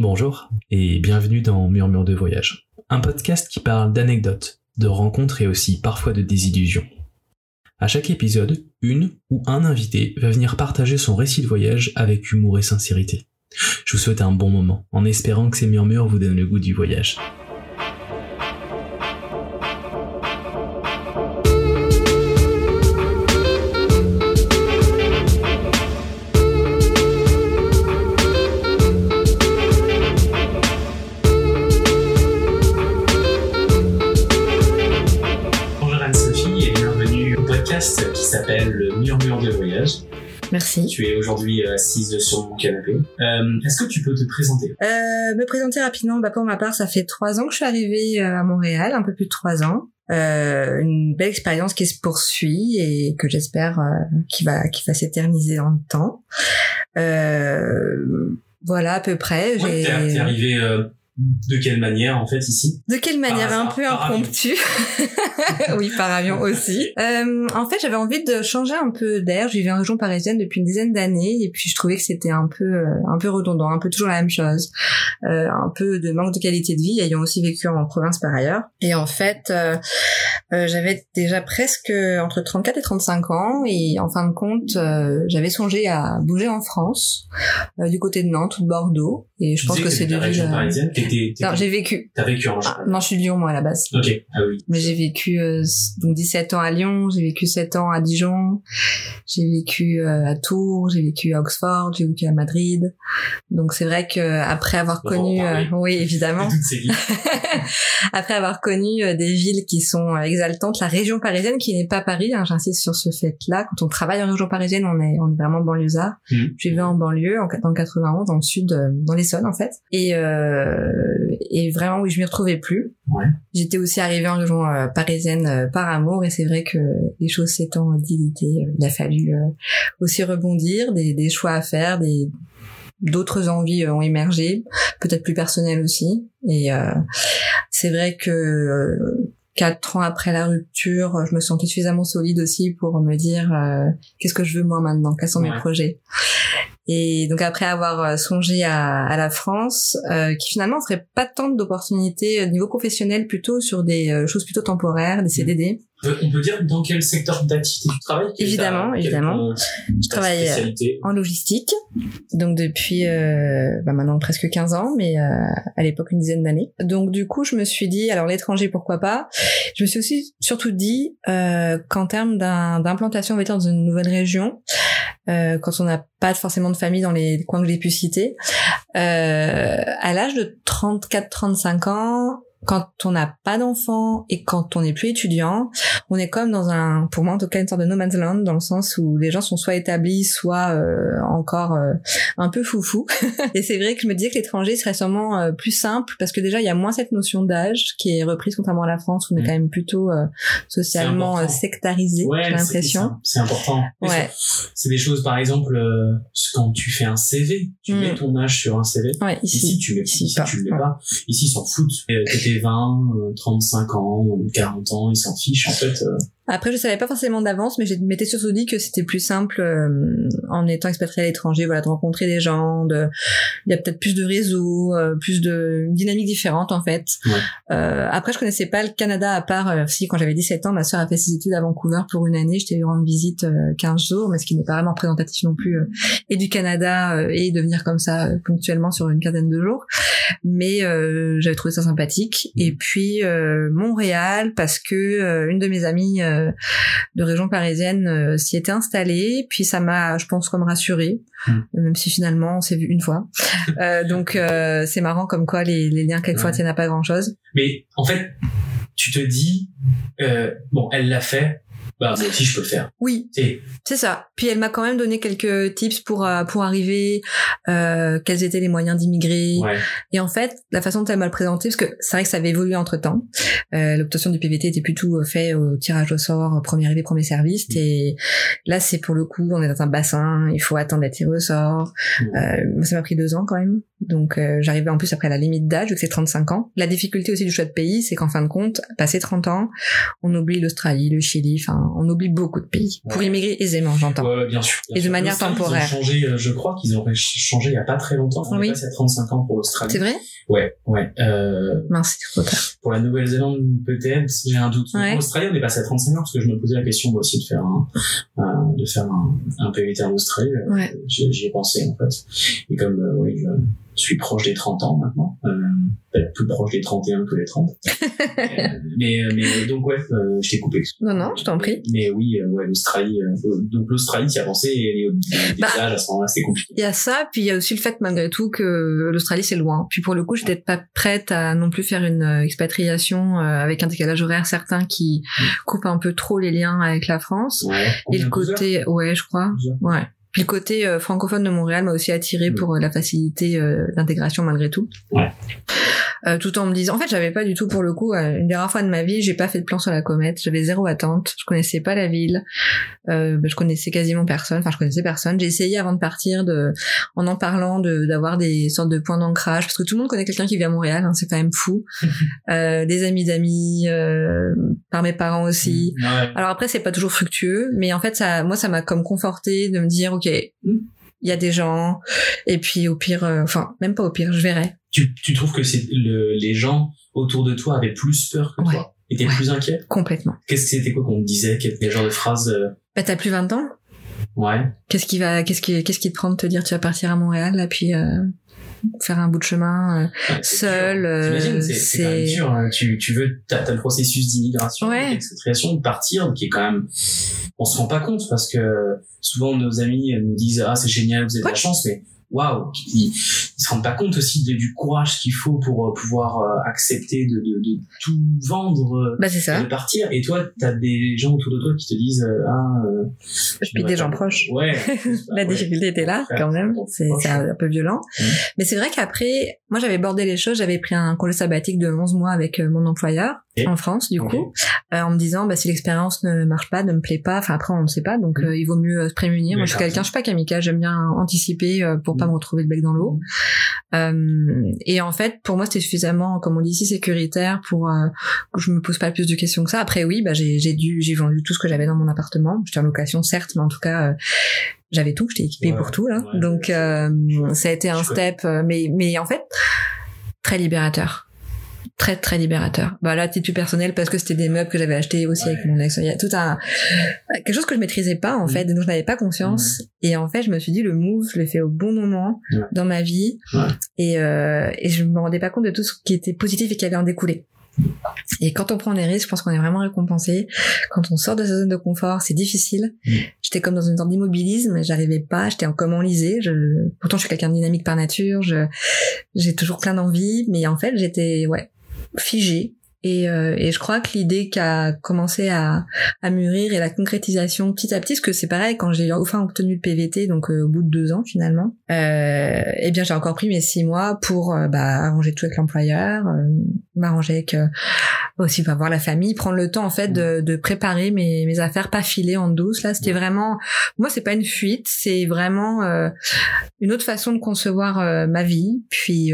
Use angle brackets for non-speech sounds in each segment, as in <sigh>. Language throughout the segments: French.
Bonjour et bienvenue dans Murmure de voyage, un podcast qui parle d'anecdotes, de rencontres et aussi parfois de désillusions. À chaque épisode, une ou un invité va venir partager son récit de voyage avec humour et sincérité. Je vous souhaite un bon moment en espérant que ces murmures vous donnent le goût du voyage. Merci. Tu es aujourd'hui assise sur mon canapé. Euh, Est-ce que tu peux te présenter? Euh, me présenter rapidement, bah pour ma part, ça fait trois ans que je suis arrivée euh, à Montréal, un peu plus de trois ans. Euh, une belle expérience qui se poursuit et que j'espère euh, qui va qui va s'éterniser dans le temps. Euh, voilà à peu près. Ouais, T'es arrivé euh, de quelle manière en fait ici? De quelle manière Par un hasard, peu impromptue <laughs> Oui, par avion aussi. Euh, en fait, j'avais envie de changer un peu d'air. Je vivais en région parisienne depuis une dizaine d'années et puis je trouvais que c'était un peu euh, un peu redondant, un peu toujours la même chose, euh, un peu de manque de qualité de vie, ayant aussi vécu en province par ailleurs. Et en fait, euh, euh, j'avais déjà presque entre 34 et 35 ans et en fin de compte, euh, j'avais songé à bouger en France, euh, du côté de Nantes ou de Bordeaux. Et je pense que c'est t'étais deux de la région villes. Non, j'ai vécu. T'as vécu en. Ah, non, je suis de Lyon moi à la base. Ok. Ah oui. Mais j'ai vécu euh, donc 17 ans à Lyon, j'ai vécu 7 ans à Dijon, j'ai vécu euh, à Tours, j'ai vécu à Oxford, j'ai vécu à Madrid. Donc c'est vrai que après avoir On connu, euh, oui évidemment, <laughs> après avoir connu euh, des villes qui sont euh, exaltantes, la région parisienne qui n'est pas Paris, hein, j'insiste sur ce fait-là. Quand on travaille en région parisienne, on est on est vraiment banlieusard. Mhm. Je vivais en banlieue, en, dans le 91, dans le sud, euh, dans l'Essonne en fait. Et, euh, et vraiment, oui, je m'y retrouvais plus. Ouais. J'étais aussi arrivée en région euh, parisienne euh, par amour et c'est vrai que les choses s'étant dilitées, euh, il a fallu euh, aussi rebondir, des, des choix à faire, des d'autres envies euh, ont émergé, peut-être plus personnelles aussi. Et euh, c'est vrai que euh, quatre ans après la rupture, je me sentais suffisamment solide aussi pour me dire euh, qu'est-ce que je veux moi maintenant, quels sont Ouais. mes projets? Et donc après avoir euh, songé à, à la France, euh, qui finalement ferait pas tant d'opportunités au niveau professionnel, plutôt sur des euh, choses plutôt temporaires, des CDD. On peut- On peut dire dans quel secteur d'activité tu travailles Évidemment, ta- évidemment. Je travaille euh, en logistique, donc depuis euh, bah maintenant presque 15 ans, mais euh, à l'époque une dizaine d'années. Donc du coup, je me suis dit, alors l'étranger, pourquoi pas? Je me suis aussi surtout dit euh, qu'en termes d'implantation, on va dire, dans une nouvelle région, euh, quand on n'a pas forcément de famille dans les coins que j'ai pu citer, euh, à l'âge de 34-35 ans, quand on n'a pas d'enfants et quand on n'est plus étudiant, on est comme dans un, pour moi en tout cas, une sorte de no man's land dans le sens où les gens sont soit établis, soit euh, encore euh, un peu foufou. <laughs> et c'est vrai que je me disais que l'étranger serait sûrement euh, plus simple parce que déjà il y a moins cette notion d'âge qui est reprise contrairement à la France où on est Mm. quand même plutôt euh, socialement important. euh, sectarisé, Ouais, j'ai l'impression. C'est important. Ouais. c'est- des choses, par exemple, euh, quand tu fais un CV, tu Mm. mets ton âge sur un CV. Ouais, ici. Ici, tu mets, Ici, ici, pas. tu le mets pas. Ici, ils s'en foutent. Euh, T'étais 20, euh, 35 ans, ou 40 ans, ils s'en fichent, en fait. Euh. Après, je savais pas forcément d'avance, mais je m'étais surtout dit que c'était plus simple euh, en étant expatrié à l'étranger, voilà, de rencontrer des gens, de, il y a peut-être plus de réseaux, euh, plus de une dynamique différente en fait. Ouais. Euh, après, je connaissais pas le Canada à part euh, si quand j'avais 17 ans, ma sœur a fait ses études à Vancouver pour une année, j'étais rendre visite euh, 15 jours, mais ce qui n'est pas vraiment représentatif non plus euh, et du Canada euh, et de venir comme ça euh, ponctuellement sur une quinzaine de jours. Mais euh, j'avais trouvé ça sympathique. Et puis euh, Montréal parce que euh, une de mes amies euh, de région parisienne euh, s'y était installée. Puis ça m'a, je pense, comme rassurée, Mm. euh, même si finalement on s'est vu une fois. <laughs> Euh, donc euh, c'est marrant comme quoi les, les liens quelquefois Ouais. tiennent à pas grand chose. Mais, en fait, tu te dis, bon, elle l'a fait, bah, moi aussi, je peux le faire. Oui, c'est ça. Puis elle m'a quand même donné quelques tips pour euh, pour arriver, euh, quels étaient les moyens d'immigrer. ouais. Et en fait, la façon dont elle m'a le présenté, parce que c'est vrai que ça avait évolué entre temps. Euh, L'obtention du PVT était plutôt euh, fait au tirage au sort, euh, premier arrivé, premier service. Et là, c'est pour le coup, on est dans un bassin, il faut attendre d'être tiré au sort. Mm. Euh, moi, ça m'a pris deux ans quand même Donc euh, j'arrivais en plus après la limite d'âge, vu que c'est 35 ans. La difficulté aussi du choix de pays, c'est qu'en fin de compte, passé 30 ans, on oublie l'Australie, le Chili, enfin on oublie beaucoup de pays. Pour immigrer aisément, j'entends. Ouais, bien sûr. bien Et de manière temporaire. Ils ont changé, euh, je crois qu'ils ont changé il y a pas très longtemps. On Oui. est passé à 35 ans pour l'Australie. C'est vrai? Ouais, ouais. Euh, Mince, c'est trop tard. pour la Nouvelle-Zélande, peut-être, j'ai un doute. Ouais. Pour l'Australie, on est passé à 35 ans parce que je me posais la question moi aussi de faire un, un- de faire un, un PVT en Australie. Euh, Ouais. J'y j'y ai pensé en fait. Et comme euh, oui, je suis proche des 30 ans maintenant, euh, plus proche des 31 que les 30. <laughs> Euh, mais mais donc ouais, euh, je t'ai coupé. Non, non, je t'en prie. Mais oui, euh, ouais, l'Australie. euh, donc l'Australie, as pensé et les, Bah. à ce moment-là, c'était compliqué. Il y a ça, puis il y a aussi le fait malgré tout que l'Australie c'est loin. Puis pour le coup, j'étais pas prête à non plus faire une euh, expatriation euh, avec un décalage horaire certain qui coupe un peu trop les liens avec la France. Ouais. Et le Combien, 12 heures? côté, ouais, je crois, 12 heures ouais. Puis le côté euh, francophone de Montréal m'a aussi attiré Mm. pour euh, la facilité euh, d'intégration malgré tout. Ouais. Euh, tout en me disant, en fait, j'avais pas du tout pour le coup euh, une rares fois de ma vie, j'ai pas fait de plan sur la comète, j'avais zéro attente, je connaissais pas la ville, euh, ben, je connaissais quasiment personne, enfin je connaissais personne. J'ai essayé avant de partir de, en en parlant, de d'avoir des sortes de points d'ancrage parce que tout le monde connaît quelqu'un qui vit à Montréal, hein, c'est quand même fou. <laughs> euh, des amis d'amis, euh, par mes parents aussi. Ouais. Alors après, c'est pas toujours fructueux, mais en fait, ça, moi, ça m'a comme conforté de me dire, ok, il Mm. y a des gens, et puis au pire, euh, enfin, même pas au pire, je verrai. Tu, tu trouves que c'est le, les gens autour de toi avaient plus peur que Ouais. toi Étaient Ouais. plus inquiets? Complètement. Qu'est-ce que c'était quoi qu'on te disait Quel genre de phrase euh, Bah, t'as plus 20 ans. Ouais. Qu'est-ce qui va, qu'est-ce qui, qu'est-ce qui te prend de te dire, tu vas partir à Montréal, là, puis, euh, faire un bout de chemin, euh, Seul, euh, c'est dur. hein. Tu, tu veux, t'as as le processus d'immigration, Ouais. d'expatriation, de partir, qui est quand même, on se rend pas compte parce que souvent nos amis nous disent ah c'est génial, vous avez de la chance, mais waouh, ils, ils se rendent pas compte aussi de- du courage qu'il faut pour euh, pouvoir euh, accepter de, de, de tout vendre. euh, bah, ça. de partir et toi t'as des gens autour de toi qui te disent ah euh, Puis des gens proches. ouais <laughs> La Ouais. difficulté était là, quand même. C'est un peu violent. Mais c'est vrai qu'après, moi, j'avais bordé les choses. J'avais pris un congé sabbatique de 11 mois avec mon employeur En France, du coup, euh, en me disant, bah, si l'expérience ne marche pas, ne me plaît pas, enfin, après, on ne sait pas, donc Mhm. euh, il vaut mieux euh, se prémunir. Moi, je suis quelqu'un, je suis pas kamikaze, j'aime bien anticiper euh, pour pas Mhm. me retrouver le bec dans l'eau. Euh, et en fait, pour moi, c'était suffisamment, comme on dit ici, sécuritaire pour euh, que je me pose pas plus de questions que ça. Après, oui, bah, j'ai dû, j'ai vendu tout ce que j'avais dans mon appartement. J'étais en location, certes, mais en tout cas, euh, j'avais tout, j'étais équipée Ouais, pour tout là. ouais, Donc, euh, ça a été un step, mais mais en fait, très libérateur. Très très libérateur. Bah là, titre personnel parce que c'était des meubles que j'avais achetés aussi Ouais. avec mon ex. Il y a tout un quelque chose que je maîtrisais pas en Mhm. fait, dont je n'avais pas conscience. Et en fait, je me suis dit le move, je l'ai fait au bon moment dans ma vie, et euh, et je me rendais pas compte de tout ce qui était positif et qui avait en découlé. Et quand on prend des risques, je pense qu'on est vraiment récompensé. Quand on sort de sa zone de confort, c'est difficile. Mm. J'étais comme dans une sorte d'immobilisme, j'arrivais pas, j'étais en comme enlisée. Je... Pourtant, je suis quelqu'un de dynamique par nature, je... j'ai toujours plein d'envie, mais en fait, j'étais ouais figée. Et, euh, et je crois que l'idée qui a commencé à, à mûrir et la concrétisation petit à petit, parce que c'est pareil, quand j'ai enfin obtenu le PVT, donc euh, au bout de deux ans finalement, euh, eh bien j'ai encore pris mes six mois pour euh, bah, arranger tout avec l'employeur, euh, m'arranger avec euh, aussi bah, voir la famille, prendre le temps en fait de, de préparer mes, mes affaires, pas filer en douce. Là, c'était vraiment, moi c'est pas une fuite, c'est vraiment une autre façon de concevoir ma vie, puis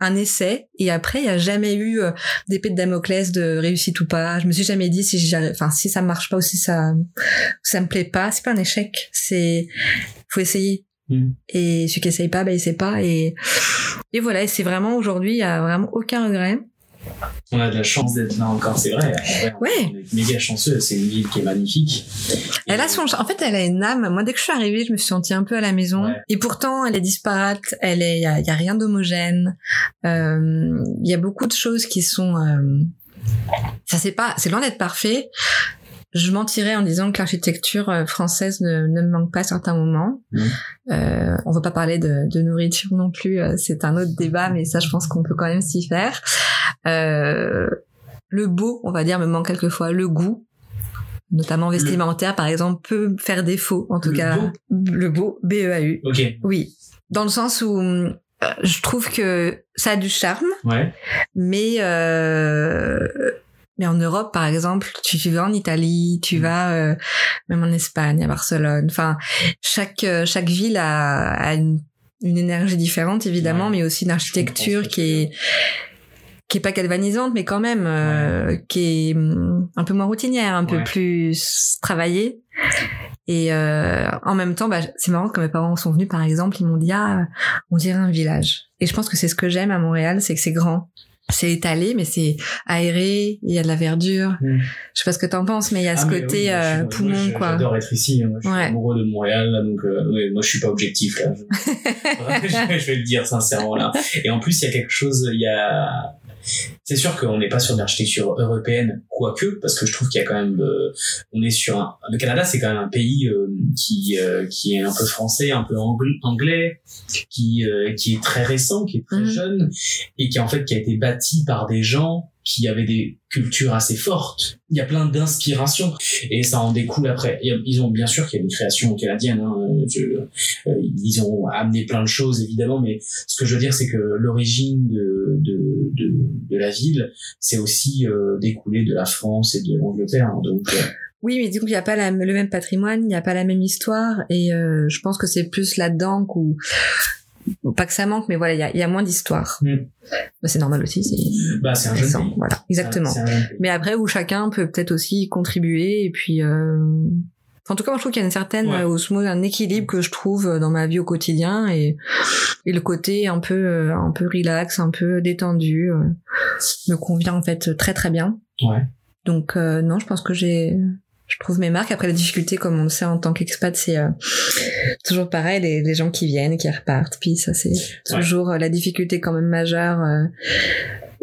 un essai. Et après, il y a jamais eu d'épée de Damoclès de réussite ou pas. Je me suis jamais dit si enfin si ça marche pas ou si ça ça me plaît pas, c'est pas un échec, c'est faut essayer. Mm. Et celui qui essaye pas, bah il sait pas. Et et voilà, et c'est vraiment aujourd'hui, il y a vraiment aucun regret. On a de la chance d'être là encore c'est vrai Ouais. on est méga chanceux c'est une ville qui est magnifique Elle a son, en fait, elle a une âme. Moi, dès que je suis arrivée, je me suis sentie un peu à la maison. Ouais. Et pourtant, elle est disparate. Elle est, il y a, y a rien d'homogène. Euh, Il y a beaucoup de choses qui sont, euh, ça c'est pas, c'est loin d'être parfait. Je mentirais en disant que l'architecture euh, française ne, ne me manque pas à certains moments. Mhm. Euh, on va pas parler de, de nourriture non plus, euh, c'est un autre débat, mais ça, je pense qu'on peut quand même s'y faire. Euh, le beau, on va dire, me manque quelquefois. Le goût, notamment vestimentaire, par exemple, peut faire défaut. En tout Le cas, beau le beau, B-E-A-U. ok Oui, dans le sens où euh, je trouve que ça a du charme, ouais mais euh, mais en Europe, par exemple, tu, tu vas en Italie, tu Mm. vas euh, même en Espagne, à Barcelone. Enfin, chaque euh, chaque ville a, a une une énergie différente évidemment, Ouais. mais aussi une architecture que qui est qui est pas galvanisante, mais quand même euh, qui est hum, un peu moins routinière, un peu plus travaillée. Et euh, en même temps, bah, c'est marrant quand mes parents sont venus, par exemple, ils m'ont dit ah, on dirait un village. Et je pense que c'est ce que j'aime à Montréal, c'est que c'est grand, c'est étalé, mais c'est aéré, il y a de la verdure. Mm. Je sais pas ce que t'en penses, mais il y a ce Ah, côté oui, moi, je suis- euh, moi, poumon, je- quoi. J'adore être ici. Moi, je suis Ouais. amoureux de Montréal, là, donc euh, ouais, moi je suis pas objectif là. Je... <laughs> <laughs> je vais le dire sincèrement là. Et en plus, il y a quelque chose. Il y a. C'est sûr qu'on n'est pas sur une architecture européenne, quoique, parce que je trouve qu'il y a quand même. euh, on est sur un. Le Canada, c'est quand même un pays euh, qui euh, qui est un peu français, un peu angl- anglais, qui euh, qui est très récent, qui est très Mhm. jeune, et qui en fait qui a été bâti par des gens qui avaient des cultures assez fortes. Il y a plein d'inspirations et ça en découle après. Ils ont bien sûr qu'il y a une création canadienne. Hein, euh, ils ont amené plein de choses évidemment, mais ce que je veux dire c'est que l'origine de, de, de, la ville, c'est aussi euh, découlé de la France et de l'Angleterre. hein. donc euh, Oui, mais du coup, il n'y a pas le même patrimoine, il n'y a pas la même histoire, et je pense que c'est plus là-dedans où pas que ça manque, mais voilà, il y a, il y a moins d'histoire. Mm. Bah, c'est normal aussi, c'est bah un pays. voilà, exactement. Un jeune pays. Mais après, où chacun peut peut-être aussi contribuer, et puis... Euh... enfin, en tout cas, moi, je trouve qu'il y a une certaine Ouais. euh, osmose, un équilibre que je trouve euh, dans ma vie au quotidien, et, et le côté un peu, euh, un peu relax, un peu détendu, euh, me convient en fait très très bien. Ouais. Donc euh, non, je pense que j'ai, je trouve mes marques. Après la difficulté, comme on le sait en tant qu'expat, c'est euh, toujours pareil, les, les gens qui viennent, qui repartent. Puis ça, c'est toujours euh, la difficulté quand même majeure. euh.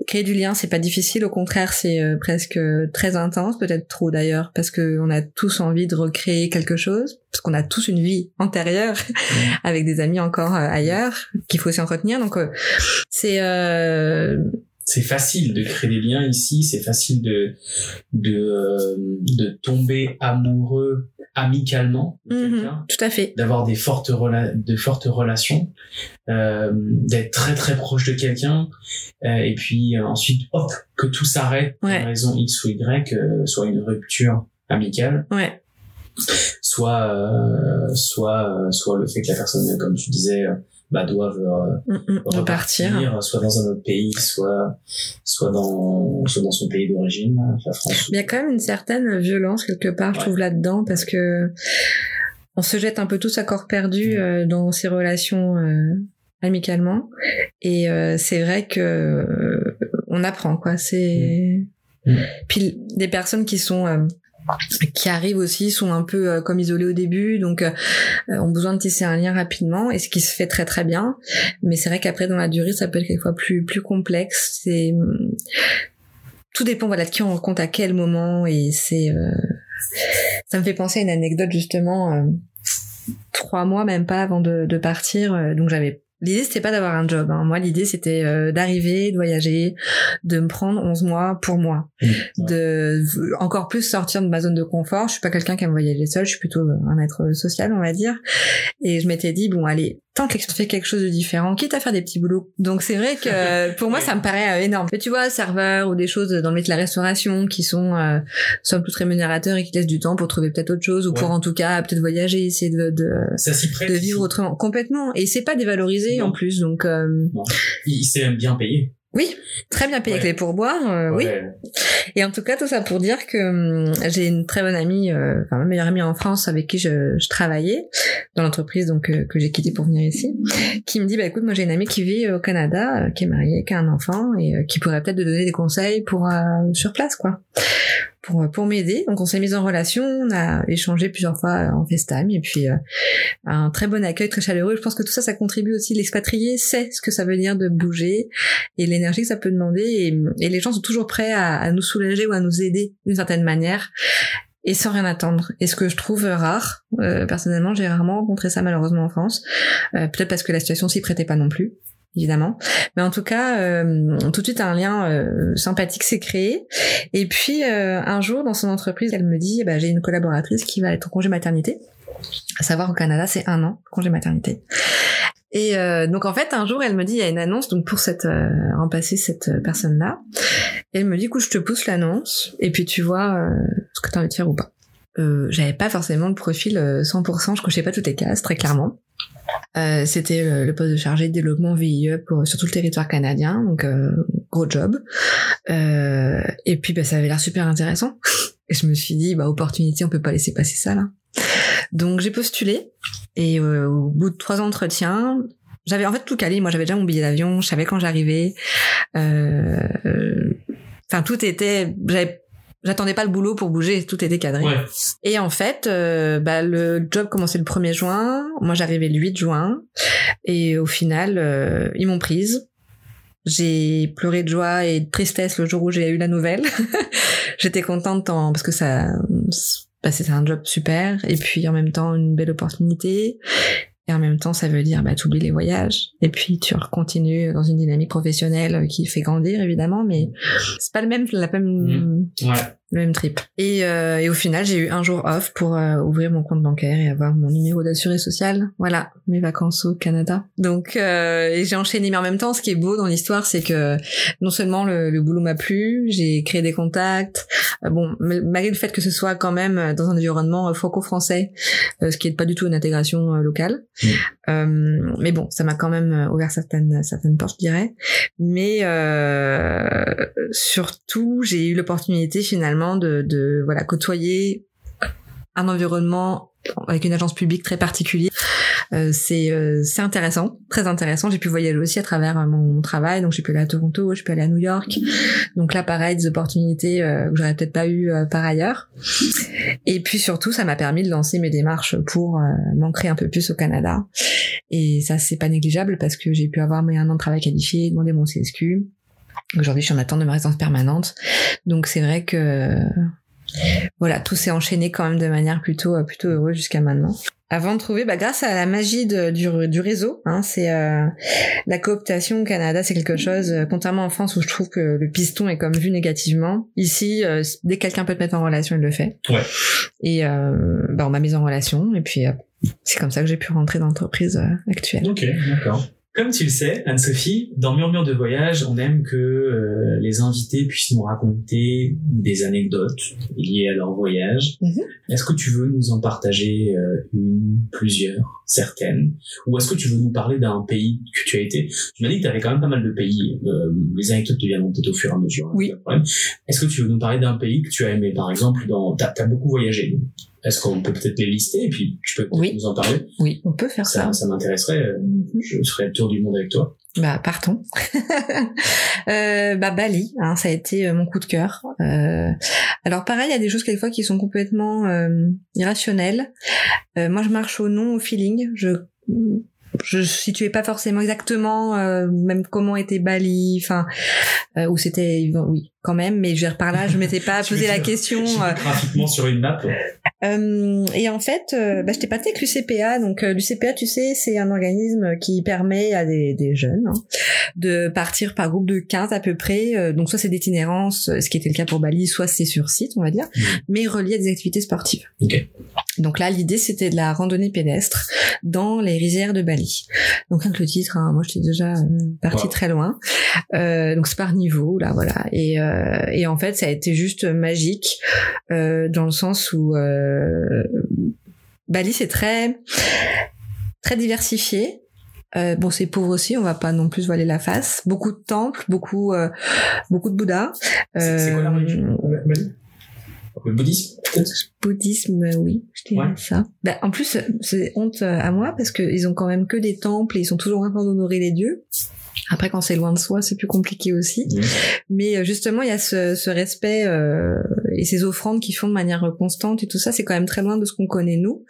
Créer du lien, c'est pas difficile. Au contraire, c'est euh, presque très intense, peut-être trop d'ailleurs, parce que on a tous envie de recréer quelque chose, parce qu'on a tous une vie antérieure <laughs> avec des amis encore ailleurs qu'il faut aussi entretenir. Donc c'est euh, c'est facile de créer des liens ici, c'est facile de de euh, de tomber amoureux amicalement de mhm, quelqu'un, tout à fait. d'avoir des fortes rela- de fortes relations, euh, d'être très très proche de quelqu'un, euh, et puis euh, ensuite hop que tout s'arrête pour Ouais. une raison X ou Y, euh, soit une rupture amicale, Ouais. soit euh, soit euh, soit le fait que la personne, comme tu disais, bah doive euh, Mm, mm, repartir, soit dans un autre pays, soit soit dans soit dans son pays d'origine, la France. Mais il y a quand même une certaine violence quelque part, je trouve là-dedans, parce que on se jette un peu tous à corps perdu Mm. euh, dans ces relations euh, amicalement, et c'est vrai que on apprend quoi. C'est Mm. puis des personnes qui sont qui arrivent aussi sont un peu euh, comme isolées au début, donc euh, ont besoin de tisser un lien rapidement, et ce qui se fait très très bien. Mais c'est vrai qu'après dans la durée, ça peut être quelquefois plus plus complexe. C'est tout dépend voilà de qui on rencontre à quel moment, et c'est euh, ça me fait penser à une anecdote justement. euh, trois mois même pas avant de, de partir, euh, donc j'avais L'idée c'était pas d'avoir un job. Hein. Moi l'idée c'était euh, d'arriver, de voyager, de me prendre 11 mois pour moi, Mmh. de encore plus sortir de ma zone de confort. Je suis pas quelqu'un qui aime voyager seul, je suis plutôt un être social on va dire. Et je m'étais dit bon allez tant que fait quelque chose de différent, quitte à faire des petits boulots. Donc c'est vrai que <laughs> pour moi ça me paraît euh, énorme. Mais tu vois serveur ou des choses dans le métier de la restauration qui sont euh, somme toute rémunérateurs et qui laissent du temps pour trouver peut-être autre chose ou pour en tout cas peut-être voyager, essayer de, de Ça s'y prête. de vivre autrement complètement et c'est pas dévalorisé Non. en plus donc euh, Il, il s'est bien payé. Oui très bien payé Ouais. avec les pourboires euh, oui. Et en tout cas tout ça pour dire que hum, j'ai une très bonne amie euh, enfin ma meilleure amie en France avec qui je, je travaillais dans l'entreprise donc euh, que j'ai quitté pour venir ici qui me dit bah écoute moi j'ai une amie qui vit au Canada euh, qui est mariée qui a un enfant et euh, qui pourrait peut-être te donner des conseils pour euh, sur place quoi pour euh, pour m'aider. Donc on s'est mis en relation on a échangé plusieurs fois en FaceTime et puis euh, un très bon accueil très chaleureux. Je pense que tout ça ça contribue aussi. L'expatrié sait ce que ça veut dire de bouger et l'énergie que ça peut demander et, les gens sont toujours prêts à, à nous soulager ou à nous aider d'une certaine manière et sans rien attendre. Et ce que je trouve rare, euh, personnellement, j'ai rarement rencontré ça malheureusement en France, Euh, peut-être parce que la situation s'y prêtait pas non plus évidemment. Mais en tout cas, euh, tout de suite un lien euh, sympathique s'est créé. Et puis euh, un jour dans son entreprise, elle me dit, bah, j'ai une collaboratrice qui va être en congé maternité. À savoir au Canada, c'est un an congé maternité. Et euh, donc en fait, un jour, elle me dit, il y a une annonce donc pour cette euh, remplacer cette personne-là. Elle me dit, écoute, je te pousse l'annonce, et puis tu vois euh, ce que tu as envie de faire ou pas. J'avais pas forcément le profil euh, 100%, je cochais pas toutes les cases, très clairement. Euh, c'était le, le poste de chargé de développement VIE pour sur tout le territoire canadien, donc euh, gros job. Euh, et puis bah, ça avait l'air super intéressant. <laughs> Et je me suis dit bah opportunité, on peut pas laisser passer ça là. Donc j'ai postulé et euh, au bout de trois entretiens, j'avais en fait tout calé. Moi j'avais déjà mon billet d'avion, je savais quand j'arrivais. Euh, Enfin tout était, j'avais J'attendais pas le boulot pour bouger, tout était cadré. Ouais. Et en fait, euh, bah, le job commençait le 1er juin, moi j'arrivais le 8 juin, et au final, euh, ils m'ont prise. J'ai pleuré de joie et de tristesse le jour où j'ai eu la nouvelle. <laughs> J'étais contente en, parce que ça, bah, c'était un job super, et puis en même temps une belle opportunité. Et en même temps, ça veut dire, bah, t'oublies les voyages. Et puis, tu continues dans une dynamique professionnelle qui fait grandir, évidemment, mais c'est pas le même, la même, Mmh. Le même trip. Et, euh, et au final, j'ai eu un jour off pour euh, ouvrir mon compte bancaire et avoir mon numéro d'assuré social. Voilà, mes vacances au Canada. Donc, euh, et j'ai enchaîné, mais en même temps, ce qui est beau dans l'histoire, c'est que non seulement le, le boulot m'a plu, j'ai créé des contacts. Euh, bon, malgré le fait que ce soit quand même dans un environnement euh, franco-français, euh, ce qui est pas du tout une intégration euh, locale. Mm. Euh, mais bon, ça m'a quand même euh, ouvert certaines certaines portes, je dirais. Mais euh, surtout, j'ai eu l'opportunité finalement de, de voilà côtoyer un environnement avec une agence publique très particulier. Euh, c'est euh, c'est intéressant, très intéressant. J'ai pu voyager aussi à travers euh, mon travail, donc j'ai pu aller à Toronto, je peux aller à New York. Donc là, pareil, des opportunités euh, que j'aurais peut-être pas eu euh, par ailleurs. Et puis surtout, ça m'a permis de lancer mes démarches pour m'ancrer un peu plus au Canada. Et ça, c'est pas négligeable parce que j'ai pu avoir mes un an de travail qualifié, demander mon CSQ. Aujourd'hui, je suis en attente de ma résidence permanente. Donc c'est vrai que voilà, tout s'est enchaîné quand même de manière plutôt euh, plutôt heureuse jusqu'à maintenant. Avant de trouver, bah, grâce à la magie de- du, du réseau, hein, c'est euh, la cooptation au Canada, c'est quelque chose. euh, contrairement en France où je trouve que le piston est comme vu négativement, ici, euh, dès que quelqu'un peut te mettre en relation, il le fait. Ouais. Et bah, on m'a mise en relation, et puis c'est comme ça que j'ai pu rentrer dans l'entreprise actuelle. Ok, d'accord. Comme tu le sais, Anne-Sophie, dans Murmure de voyage, on aime que euh, les invités puissent nous raconter des anecdotes liées à leur voyage. Mhm. Est-ce que tu veux nous en partager euh, une, plusieurs, certaines? Ou est-ce que tu veux nous parler d'un pays que tu as été? Tu m'as dit que tu avais quand même pas mal de pays. Euh, les anecdotes deviendront peut-être au fur et à mesure. hein, Oui. Est-ce que tu veux nous parler d'un pays que tu as aimé? Par exemple, dans... tu as, beaucoup voyagé. Est-ce qu'on peut peut-être les lister et puis tu peux Oui. nous en parler? Oui, on peut faire ça. Ça, ça m'intéresserait. euh. Je ferai le tour du monde avec toi. Bah partons. <laughs> euh, bah Bali, hein, ça a été euh, mon coup de cœur. Euh, alors pareil, il y a des choses quelquefois qui sont complètement euh, irrationnelles. Moi, je marche au nom, au feeling. Je je situais pas forcément exactement euh, même comment était Bali, enfin euh, où c'était oui quand même, mais je veux dire par là, je m'étais pas <laughs> posé la question. euh, Graphiquement sur une map. Euh, et en fait, euh, bah, j'étais partie avec l'UCPA. Donc euh, l'UCPA, tu sais, c'est un organisme qui permet à des, des jeunes hein, de partir par groupe de 15 à peu près. Euh, donc soit c'est d'itinérance, ce qui était le cas pour Bali, soit c'est sur site, on va dire, Mhm. mais relié à des activités sportives. Donc là, l'idée, c'était de la randonnée pédestre dans les rizières de Bali. Donc rien que le titre, hein, moi j'étais déjà partie Wow. très loin. Donc c'est par niveau, là, voilà. Et, et en fait, ça a été juste magique dans le sens où euh, Bali, c'est très très diversifié. Euh, bon, c'est pauvre aussi, on va pas non plus voiler la face. Beaucoup de temples, beaucoup euh, beaucoup de Bouddhas. C'est c'est quoi la Euh, religion Le bouddhisme, peut-être? Bouddhisme, euh, oui, je dirais Ouais. ça. Bah, en plus, c'est honte euh, à moi parce qu'ils ont quand même que des temples et ils sont toujours en train d'honorer les dieux. Après, quand c'est loin de soi, c'est plus compliqué aussi. Mhm. Mais euh, justement, il y a ce, ce respect euh, et ces offrandes qui font de manière constante et tout ça, c'est quand même très loin de ce qu'on connaît nous.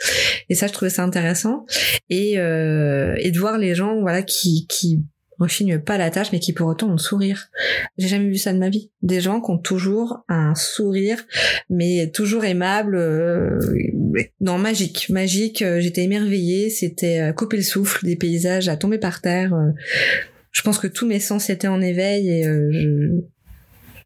Et ça, je trouvais ça intéressant. Et, euh, et de voir les gens, voilà, qui qui rechignent pas la tâche, mais qui pour autant ont le sourire. J'ai jamais vu ça de ma vie. Des gens qui ont toujours un sourire, mais toujours aimable, euh, non magique, magique. euh, J'étais émerveillée. C'était euh, couper le souffle, des paysages à tomber par terre. euh, je pense que tous mes sens étaient en éveil et euh, je...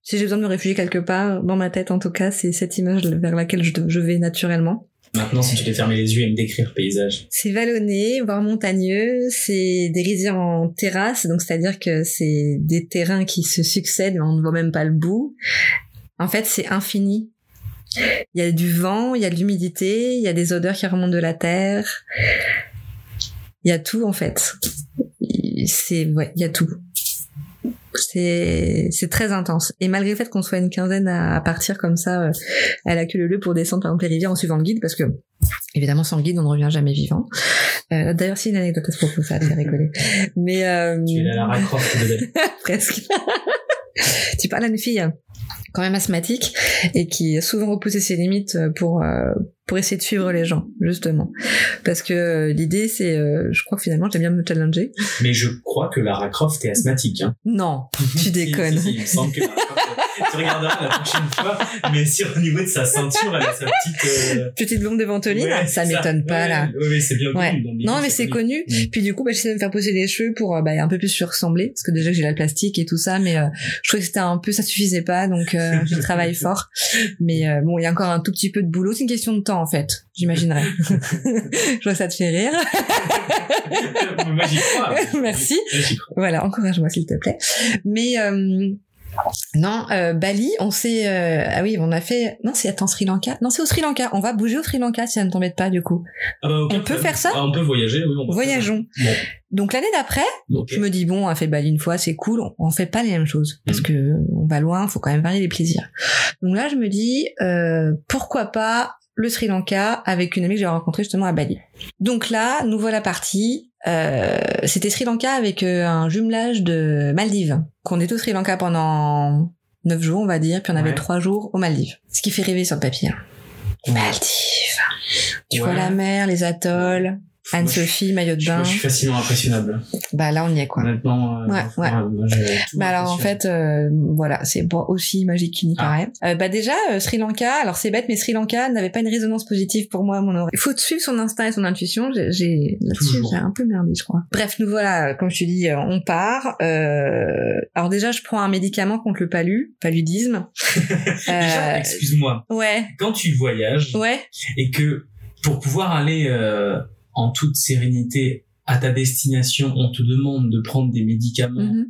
si j'ai besoin de me réfugier quelque part, dans ma tête en tout cas, c'est cette image vers laquelle je, je vais naturellement. Maintenant, si tu devais fermer les yeux et me décrire le paysage. C'est vallonné, voire montagneux, c'est des rizières en terrasse, donc c'est-à-dire que c'est des terrains qui se succèdent, mais on ne voit même pas le bout. En fait, c'est infini. Il y a du vent, il y a de l'humidité, il y a des odeurs qui remontent de la terre. Il y a tout en fait. C'est ouais, il y a tout. C'est c'est très intense. Et malgré le fait qu'on soit une quinzaine à, à partir comme ça euh, à la queue leu pour descendre par exemple les rivières en suivant le guide, parce que évidemment sans le guide on ne revient jamais vivant. Euh, D'ailleurs c'est une anecdote à ce propos, ça a fait rigoler. Mais euh, Tu es la Lara Croft de <laughs> presque. tu parles à une fille quand même asthmatique et qui a souvent repoussé ses limites euh, pour euh, pour essayer de suivre les gens justement parce que euh, l'idée c'est euh, je crois que finalement j'aime bien me challenger Mais je crois que Lara Croft est asthmatique. Hein. non <laughs> tu déconnes si, si, il me semble que Lara Croft, tu regarderas la prochaine fois, mais sur au niveau de sa ceinture, elle a sa petite. euh, petite blonde de ventoline ouais, ça m'étonne pas Ouais, là Oui, c'est bien connu. dans non mais c'est connu puis du coup bah, j'essaie de me faire poser les cheveux pour euh, bah, un peu plus se ressembler parce que déjà j'ai la plastique et tout ça mais euh, je trouvais que c'était un peu ça suffisait pas donc euh, je <laughs> travaille fort mais euh, bon il y a encore un tout petit peu de boulot c'est une question de temps en fait j'imaginerais <laughs> je vois que ça te fait rire Moi, j'y crois. <laughs> Merci. Crois. Voilà, encourage-moi s'il te plaît. Mais euh, non, euh, Bali, on s'est euh, ah oui, on a fait non, c'est attends Sri Lanka? Non, c'est au Sri Lanka. On va bouger au Sri Lanka si ça ne t'embête pas du coup. Ah bah, On peut faire ça? Ah, On peut voyager, oui. On Voyageons. Bon, Donc l'année d'après, je me dis bon, on a fait Bali une fois, c'est cool. On, on fait pas les mêmes choses parce Mhm. que on va loin, faut quand même varier les plaisirs. Donc là, je me dis euh, pourquoi pas le Sri Lanka avec une amie que j'ai rencontrée justement à Bali. Donc là, nous voilà partis. Euh, C'était Sri Lanka avec euh, un jumelage de Maldives. Qu'on est au Sri Lanka pendant neuf jours, on va dire, puis on avait Ouais. trois jours aux Maldives. Ce qui fait rêver sur le papier. hein. Maldives. Tu vois la mer, les atolls, Anne-Sophie, maillot de bain. je suis facilement impressionnable. Bah là, on y est quoi. Honnêtement. euh, Ouais, ouais. moi, Bah alors en fait, euh, voilà, c'est aussi magique qu'il n'y Ah. paraît. Euh, bah déjà, euh, Sri Lanka, alors c'est bête, mais Sri Lanka n'avait pas une résonance positive pour moi à mon oreille. Il faut suivre son instinct et son intuition. J'ai, là-dessus, j'ai un peu merdé, je crois. Bref, nous voilà, comme je te dis, euh, on part. Euh, alors déjà, je prends un médicament contre le palu, paludisme. <laughs> Excuse-moi. ouais, Quand tu voyages ouais, et que pour pouvoir aller euh, en toute sérénité à ta destination, on te demande de prendre des médicaments mhm,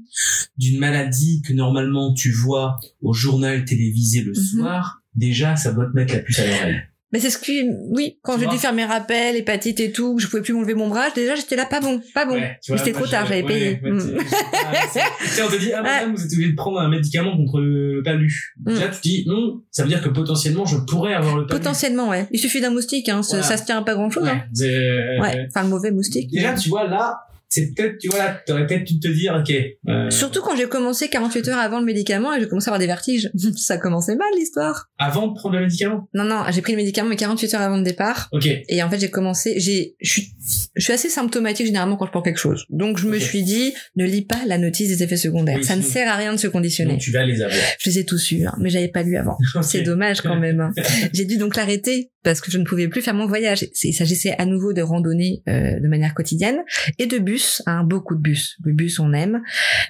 d'une maladie que normalement tu vois au journal télévisé le Mhm. soir, déjà ça doit te mettre la puce à l'oreille. Mais c'est ce qui, oui, quand j'ai dû faire mes rappels, hépatite et tout, que je pouvais plus m'enlever mon bras, déjà j'étais là pas bon, pas bon. Ouais, Mais c'était trop tard, j'avais ouais, payé. ouais, Mm. ah, on te dit, ah madame, vous êtes obligé de prendre un médicament contre le palu. Mm. Là, tu te dis, non, ça veut dire que potentiellement je pourrais avoir le palu. Potentiellement, ouais. Il suffit d'un moustique, hein. ça- Voilà. Ça se tient à pas grand chose, hein. Ouais. Enfin, le mauvais moustique. Déjà, tu vois, là, c'est peut-être, tu vois, là, t'aurais peut-être pu te dire, ok. euh, Surtout quand j'ai commencé 48 heures avant le médicament et j'ai commencé à avoir des vertiges. <laughs> ça commençait mal l'histoire. Avant de prendre le médicament? Non, non, j'ai pris le médicament mais 48 heures avant le départ. Ok. Et en fait, j'ai commencé, j'ai, je suis, je suis assez symptomatique généralement quand je prends quelque chose. Donc, je me suis dit, ne lis pas la notice des effets secondaires. Oui, ça ne sert à rien de se conditionner. Donc tu vas les avoir. Je les ai tous eus, hein, mais j'avais pas lu avant. <laughs> C'est dommage quand <laughs> même. hein. J'ai dû donc l'arrêter parce que je ne pouvais plus faire mon voyage. Il s'agissait à nouveau de randonnée euh, de manière quotidienne et de bus, hein, beaucoup de bus. Le bus, on aime.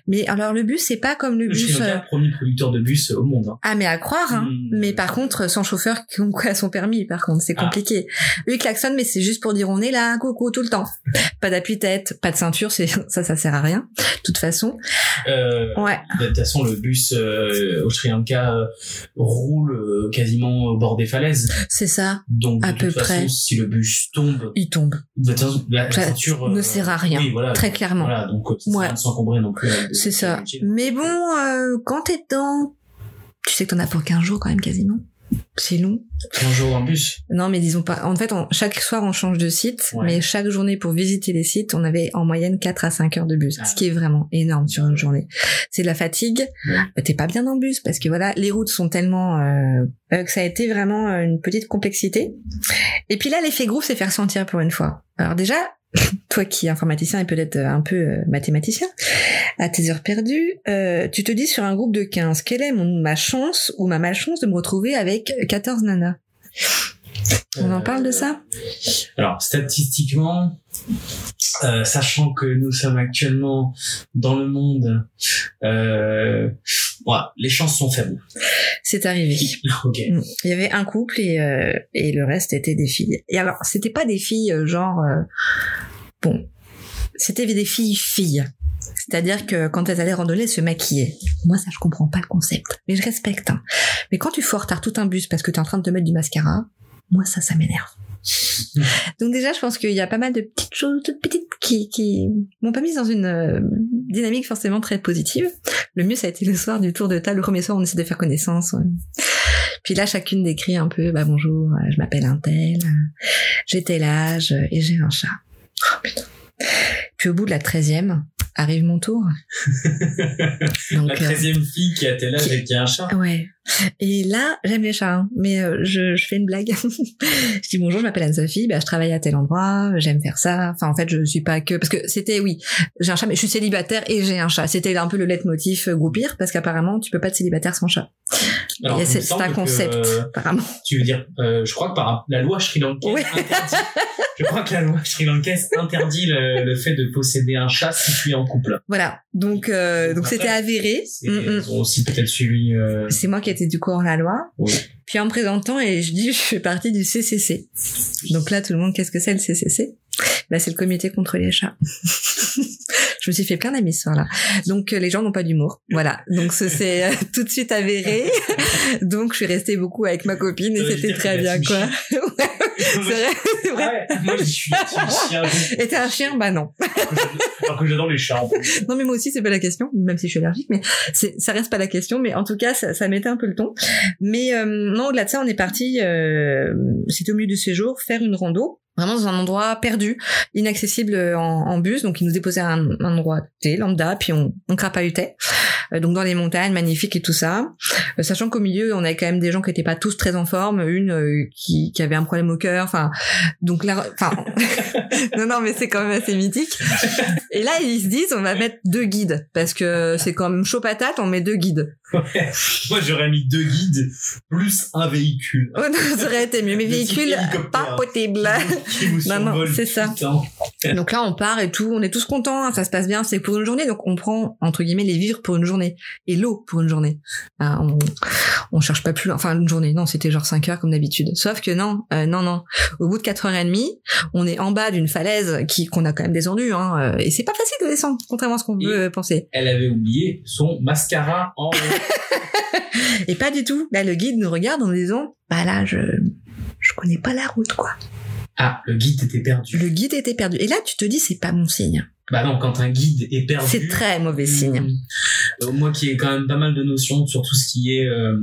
Mais alors le bus, c'est pas comme le Le bus. Lanka, euh, premier producteur de bus au monde. hein. Ah mais à croire, hein. Mm. Mais par contre, sans chauffeur qui à son permis, par contre, c'est Ah. compliqué. Eux, ils klaxonnent, mais c'est juste pour dire on est là, coucou, tout le temps. <laughs> Pas d'appui-tête, pas de ceinture, c'est <laughs> ça, ça sert à rien. De toute façon. Euh, Ouais. De toute façon, le bus euh, au Sri Lanka euh, roule euh, quasiment au bord des falaises. C'est ça. Donc, de À toute peu façon, près. si le bus tombe, Il tombe. de toute façon, la, Ça ceinture ne euh, sert à rien. Oui, voilà. Très clairement. Voilà, donc euh, Ouais. rien s'encombrer non plus. des- C'est ça. Mais bon, euh, quand t'es dedans, tu sais que t'en as pour 15 jours quand même quasiment. C'est long. Un jour en bus. Non, mais disons pas. En fait, on- chaque soir, on change de site, Ouais. mais chaque journée pour visiter les sites, on avait en moyenne 4 à 5 heures de bus, Ah. ce qui est vraiment énorme sur une journée. C'est de la fatigue. Ouais. T'es pas bien le bus parce que voilà, les routes sont tellement euh, euh, que ça a été vraiment euh, une petite complexité. Et puis là, l'effet groupe, c'est faire sentir pour une fois. Alors déjà, <laughs> toi qui es informaticien et peut-être euh, un peu euh, mathématicien, à tes heures perdues, euh, tu te dis sur un groupe de 15, quelle est ma chance ou ma malchance de me retrouver avec 14 nanas? On en parle de ça? Alors, statistiquement, sachant que nous sommes actuellement dans le monde, voilà, les chances sont faibles. C'est arrivé. <laughs> Mm. Il y avait un couple et, euh, et le reste était des filles. Et alors, c'était pas des filles euh, genre... euh, bon, c'était des filles filles. C'est-à-dire que quand elles allaient randonner, elles se maquillaient. Moi, ça, je comprends pas le concept. Mais je respecte. hein. Mais quand tu retard tout un bus parce que t'es en train de te mettre du mascara, moi, ça, ça m'énerve. Donc déjà, je pense qu'il y a pas mal de petites choses, toutes petites, qui, qui m'ont pas mise dans une euh, dynamique forcément très positive. Le mieux, ça a été le soir du tour de table. Le premier soir, on essaie de faire connaissance. ouais. Puis là, chacune décrit un peu, bah bonjour, euh, je m'appelle un tel, euh, j'ai tel âge et j'ai un chat. Oh, putain. Puis au bout de la treizième, arrive mon tour. <laughs> Donc, La treizième fille qui a tel âge et qui a un chat. Ouais. <laughs> Et là, j'aime les chats, hein, mais euh, je, je fais une blague. <laughs> je dis bonjour, je m'appelle Anne-Sophie, bah, je travaille à tel endroit, j'aime faire ça. Enfin, en fait, je suis pas que... Parce que c'était, oui, j'ai un chat, mais je suis célibataire et j'ai un chat. C'était un peu le leitmotiv euh, groupir, parce qu'apparemment, tu peux pas être célibataire sans chat. C'est un que, concept, euh, apparemment. Tu veux dire, euh, je crois que par la loi Sri Lankaise Oui. interdit. <laughs> je crois que la loi Sri Lankaise interdit le, le fait de posséder un chat si tu es en couple. Voilà. Donc, euh, donc c'était avéré. C'est- Mm, mm. Ils ont aussi peut-être suivi. C'est moi qui du coup hors la loi. Puis en me présentant, et je dis, <laughs> je fais partie du CCC. Donc là, tout le monde, qu'est-ce que c'est le CCC Bah, c'est le comité contre les chats. <laughs> je me suis fait plein d'amis ce soir-là. Donc euh, les gens n'ont pas d'humour. Voilà. Donc ce c'est euh, <laughs> tout de suite avéré. Donc je suis restée beaucoup avec ma copine et c'était très bien, quoi. C'est vrai, c'est vrai. Ouais, moi je suis team chien. Et t'es un chien? Bah non. Alors que j'adore les chats. Non mais moi aussi c'est pas la question, même si je suis allergique, mais ça reste pas la question. Mais en tout cas ça, ça mettait un peu le ton. Mais euh, non au-delà de ça on est parti, euh, c'était au milieu du séjour, faire une rando. Vraiment dans un endroit perdu, inaccessible en, en bus, donc ils nous déposaient à un, un endroit T, lambda, puis on, on crapahutait. Euh, donc dans les montagnes, magnifiques et tout ça. Euh, sachant qu'au milieu, on avait quand même des gens qui étaient pas tous très en forme, une euh, qui, qui avait un problème au cœur, enfin, donc là, enfin, <laughs> non, non, mais c'est quand même assez mythique. Et là, ils se disent, on va mettre deux guides, parce que c'est quand même chaud patate, on met deux guides. Moi j'aurais mis deux guides plus un véhicule. Oh non, ça aurait été mieux, mais Le type véhicules, hélicoptère. pas possible. Qui vous Non, non, survole c'est ça. <laughs> Donc là, on part et tout, on est tous contents, hein, ça se passe bien, c'est pour une journée, donc on prend, entre guillemets, les vivres pour une journée, et l'eau pour une journée. Ah, on, on cherche pas plus, enfin, une journée, non, c'était genre 5 heures comme d'habitude. Sauf que non, euh, non, non. Au bout de 4 heures et demie, on est en bas d'une falaise qui, qu'on a quand même descendue, hein, euh, et c'est pas facile de descendre, contrairement à ce qu'on peut euh, penser. Elle avait oublié son mascara en <laughs> Et pas du tout. Là, le guide nous regarde en nous disant, bah là, je, je connais pas la route, quoi. Ah, le guide était perdu. Le guide était perdu. Et là, tu te dis, c'est pas bon signe. Bah non, quand un guide est perdu. C'est très mauvais signe. Euh, moi qui ai quand même pas mal de notions sur tout ce qui est euh,